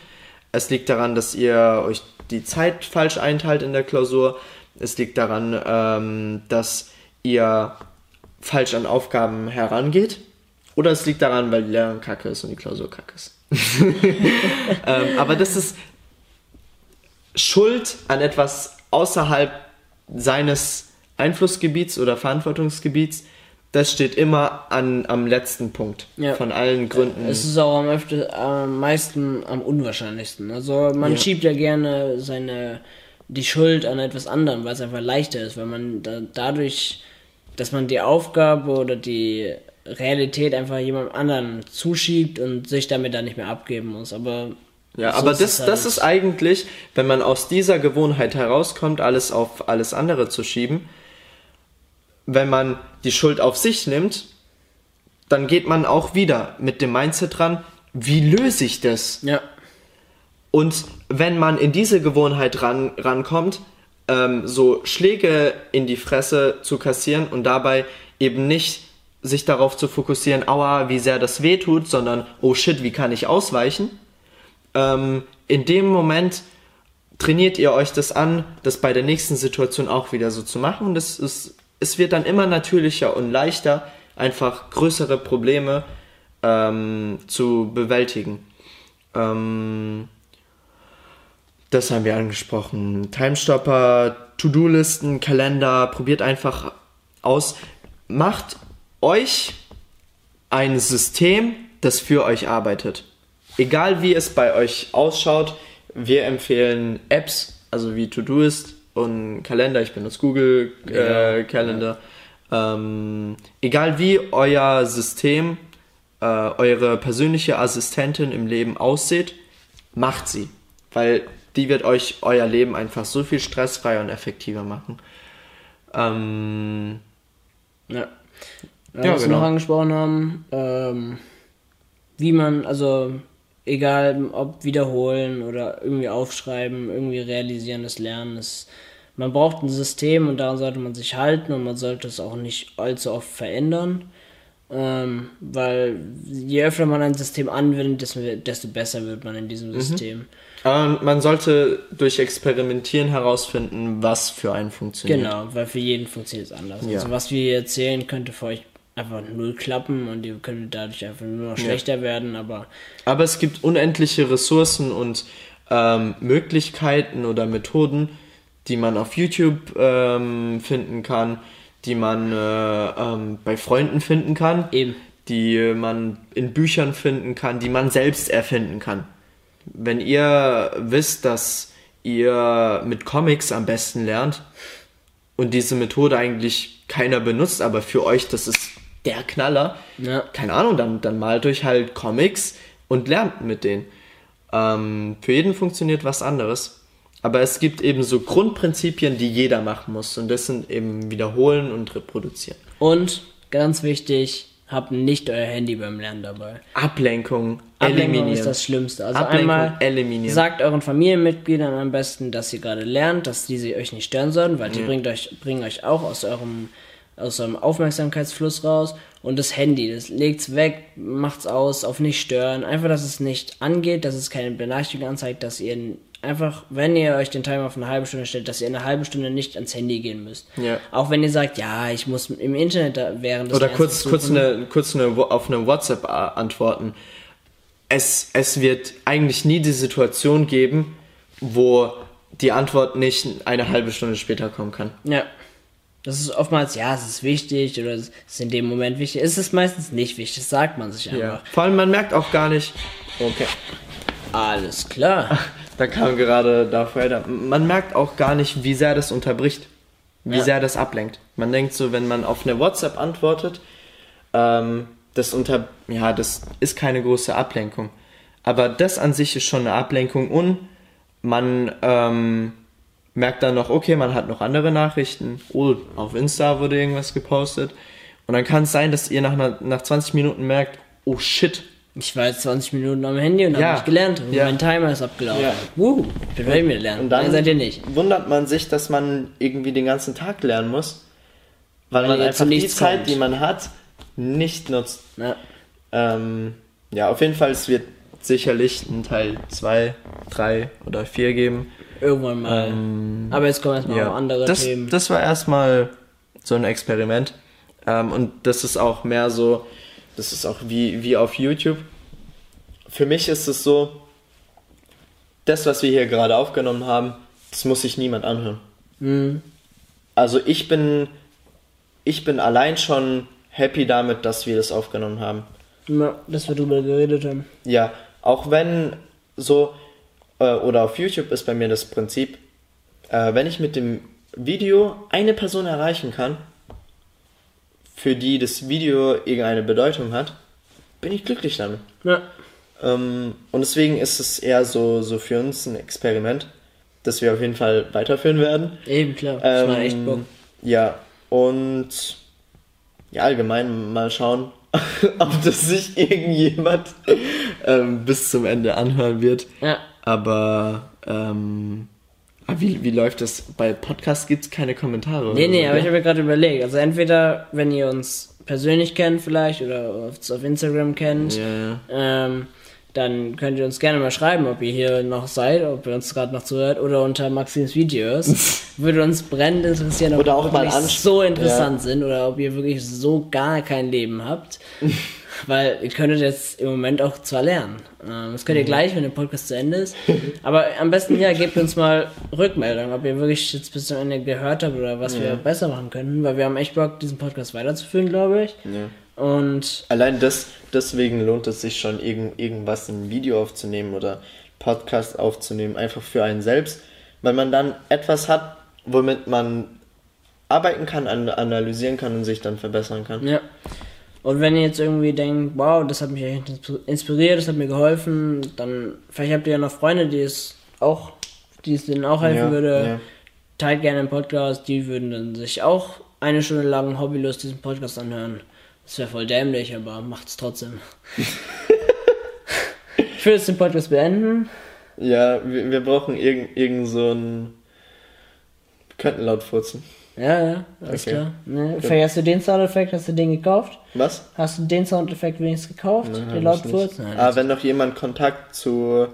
Es liegt daran, dass ihr euch die Zeit falsch einteilt in der Klausur. Es liegt daran, ähm, dass ihr falsch an Aufgaben herangeht. Oder es liegt daran, weil die Lehrerin kacke ist und die Klausur kacke ist. [laughs] ähm, aber das ist Schuld an etwas außerhalb seines Einflussgebiets oder Verantwortungsgebiets. Das steht immer an, am letzten Punkt Ja. von allen Gründen. Es ist auch am, öfter, am meisten am unwahrscheinlichsten. Also man Ja. schiebt ja gerne seine die Schuld an etwas anderem, weil es einfach leichter ist, weil man da, dadurch, dass man die Aufgabe oder die Realität einfach jemandem anderen zuschiebt und sich damit dann nicht mehr abgeben muss. Aber Ja, aber ist das, das halt. ist eigentlich, wenn man aus dieser Gewohnheit herauskommt, alles auf alles andere zu schieben, wenn man die Schuld auf sich nimmt, dann geht man auch wieder mit dem Mindset dran, wie löse ich das? ja, Und wenn man in diese Gewohnheit ran, rankommt, ähm, so Schläge in die Fresse zu kassieren und dabei eben nicht sich darauf zu fokussieren, aua, wie sehr das weh tut, sondern, oh shit, wie kann ich ausweichen? Ähm, in dem Moment trainiert ihr euch das an, das bei der nächsten Situation auch wieder so zu machen. Und es, ist, es wird dann immer natürlicher und leichter, einfach größere Probleme ähm, zu bewältigen. Ähm, das haben wir angesprochen. Timestopper, To-Do-Listen, Kalender, probiert einfach aus. Macht euch ein System, das für euch arbeitet. Egal wie es bei euch ausschaut, wir empfehlen Apps, also wie To-Doist und Kalender. Ich benutze Google äh, Ja, Calendar. Ähm, egal wie euer System, äh, eure persönliche Assistentin im Leben aussieht, macht sie. Weil die wird euch euer Leben einfach so viel stressfreier und effektiver machen. Ähm, ja. Ja, Ja, was wir genau. noch angesprochen haben, ähm, wie man, also egal ob wiederholen oder irgendwie aufschreiben, irgendwie realisieren, das Lernen ist, man braucht ein System und daran sollte man sich halten und man sollte es auch nicht allzu oft verändern, ähm, weil je öfter man ein System anwendet, desto, desto besser wird man in diesem Mhm. Aber man sollte durch Experimentieren herausfinden, was für einen funktioniert. Genau, weil für jeden funktioniert es anders. Ja. Also was wir hier erzählen, könnte für euch einfach null klappen und ihr könnt dadurch einfach nur noch schlechter werden, aber Aber es gibt unendliche Ressourcen und ähm, Möglichkeiten oder Methoden, die man auf YouTube ähm, finden kann, die man äh, ähm, bei Freunden finden kann, Eben. die man in Büchern finden kann, die man selbst erfinden kann. Wenn ihr wisst, dass ihr mit Comics am besten lernt und diese Methode eigentlich keiner benutzt, aber für euch das ist der Knaller, Ja. keine Ahnung, dann, dann malt euch halt Comics und lernt mit denen. Ähm, für jeden funktioniert was anderes. Aber es gibt eben so Grundprinzipien, die jeder machen muss. Und das sind eben Wiederholen und Reproduzieren. Und ganz wichtig, habt nicht euer Handy beim Lernen dabei. Ablenkung, Ablenkung eliminieren. ist das Schlimmste. Also Ablenkung einmal eliminieren. sagt euren Familienmitgliedern am besten, dass ihr gerade lernt, dass diese euch nicht stören sollen, weil die bringt euch, bringen euch auch aus eurem, aus eurem Aufmerksamkeitsfluss raus. Und das Handy, das legt's weg, macht's aus, auf nicht stören. Einfach, dass es nicht angeht, dass es keine Benachrichtigung anzeigt, dass ihr einfach, wenn ihr euch den Timer auf eine halbe Stunde stellt, dass ihr eine halbe Stunde nicht ans Handy gehen müsst. Ja. Auch wenn ihr sagt, ja, ich muss im Internet da während des Oder kurz, kurz, eine, kurz eine, auf eine WhatsApp äh, antworten. Es, es wird eigentlich nie die Situation geben, wo die Antwort nicht eine halbe Stunde später kommen kann. Ja. Das ist oftmals, ja, es ist wichtig oder es ist in dem Moment wichtig. Es ist meistens nicht wichtig, das sagt man sich einfach. Vor allem, man merkt auch gar nicht, okay, Alles klar. [laughs] da kam gerade Darth Vader. Man merkt auch gar nicht, wie sehr das unterbricht, wie Ja. sehr das ablenkt. Man denkt so, wenn man auf eine WhatsApp antwortet, ähm, das unter, ja, das ist keine große Ablenkung. Aber das an sich ist schon eine Ablenkung und man ähm, merkt dann noch, okay, man hat noch andere Nachrichten. Oh, auf Insta wurde irgendwas gepostet. Und dann kann es sein, dass ihr nach, nach 20 Minuten merkt, oh shit, Ich war jetzt 20 Minuten am Handy und Ja. habe nicht gelernt. Und Ja. mein Timer ist abgelaufen. Ja. Wuhu, ich bin ready mit lernen. Und dann Nein, seid ihr nicht. wundert man sich, dass man irgendwie den ganzen Tag lernen muss, weil, Weil man einfach die Zeit, kommt. die man hat, nicht nutzt. Ja. Ähm, ja, auf jeden Fall, es wird sicherlich einen Teil 2, 3 oder 4 geben. Irgendwann mal. Ähm, Aber jetzt kommen erstmal ja, auch andere das, Themen. das war erstmal so ein Experiment. Ähm, und das ist auch mehr so, das ist auch wie, wie auf YouTube. Für mich ist es so, das, was wir hier gerade aufgenommen haben, das muss sich niemand anhören. Hm. Also ich bin, ich bin allein schon happy damit, dass wir das aufgenommen haben. Ja, dass wir drüber geredet haben. Ja, auch wenn so, äh, oder auf YouTube ist bei mir das Prinzip, äh, wenn ich mit dem Video eine Person erreichen kann, für die das Video irgendeine Bedeutung hat, bin ich glücklich damit. Ja. Ähm, und deswegen ist es eher so, so für uns ein Experiment, das wir auf jeden Fall weiterführen werden. Eben, klar. Das war Ähm, echt Bock. Ja, und ja, allgemein mal schauen, [laughs] ob das sich irgendjemand ähm, bis zum Ende anhören wird. Ja. Aber ähm, ah, wie, wie läuft das? Bei Podcasts gibt es keine Kommentare. Nee, oder nee, so, aber ich gell? habe mir gerade überlegt. Also entweder, wenn ihr uns persönlich kennt vielleicht oder uns auf Instagram kennt, Ja, ja. ähm, dann könnt ihr uns gerne mal schreiben, ob ihr hier noch seid, ob ihr uns gerade noch zuhört oder unter Maxims Videos. [laughs] Würde uns brennend interessieren, ob Oder auch mal so interessant sind oder ob ihr wirklich so gar kein Leben habt. [laughs] Weil ihr könntet jetzt im Moment auch zwar lernen. Ähm, Das könnt ihr gleich, wenn der Podcast zu Ende ist. Aber am besten ja, gebt uns mal Rückmeldung, ob ihr wirklich jetzt bis zum Ende gehört habt oder was wir besser machen könnten, weil wir haben echt Bock, diesen Podcast weiterzuführen, glaube ich. Ja. Und Allein das, deswegen lohnt es sich schon, irgend, irgendwas in Video aufzunehmen oder Podcast aufzunehmen, einfach für einen selbst, weil man dann etwas hat, womit man arbeiten kann, an, analysieren kann und sich dann verbessern kann. ja. Und wenn ihr jetzt irgendwie denkt, wow, das hat mich echt inspiriert, das hat mir geholfen, dann vielleicht habt ihr ja noch Freunde, die es auch, die es denen auch helfen Ja, würde. ja. Teilt gerne den Podcast, die würden dann sich auch eine Stunde lang hobbylos diesen Podcast anhören. Das wäre voll dämlich, aber macht's trotzdem. [laughs] ich will jetzt den Podcast beenden. Ja, wir, wir brauchen irgend, irgend so ein. Wir könnten laut furzen. Ja, ja, alles Okay. klar. Ne? Vielleicht hast du den Soundeffekt, hast du den gekauft? Was? Hast du den Soundeffekt wenigstens gekauft? Nein, der hab laut furzt? Nein, Aber wenn noch jemand Kontakt zu,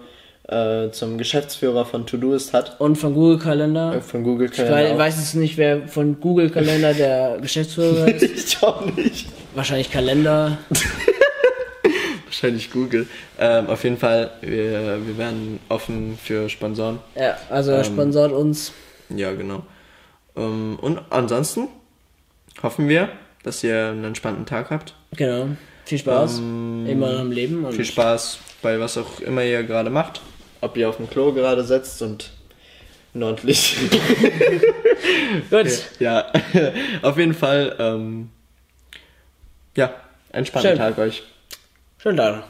äh, zum Geschäftsführer von Todoist hat, Und von Google Kalender. äh, von Google Ich Kalender. auch. weiß jetzt nicht, wer von Google Kalender [laughs] der Geschäftsführer ist. [laughs] ich auch nicht. Wahrscheinlich Kalender. [laughs] Wahrscheinlich Google. Ähm, auf jeden Fall, wir, wir werden offen für Sponsoren. Ja, also er Ähm. sponsort uns. Ja, genau. Ähm, und ansonsten hoffen wir, dass ihr einen entspannten Tag habt. Genau. Viel Spaß. Ähm, Immer am Leben. Viel Spaß bei was auch immer ihr gerade macht. Ob ihr auf dem Klo gerade sitzt und ordentlich. [laughs] Gut. Ja, [laughs] auf jeden Fall. Ähm, ja, entspannten Schön. Tag euch. Schönen Tag.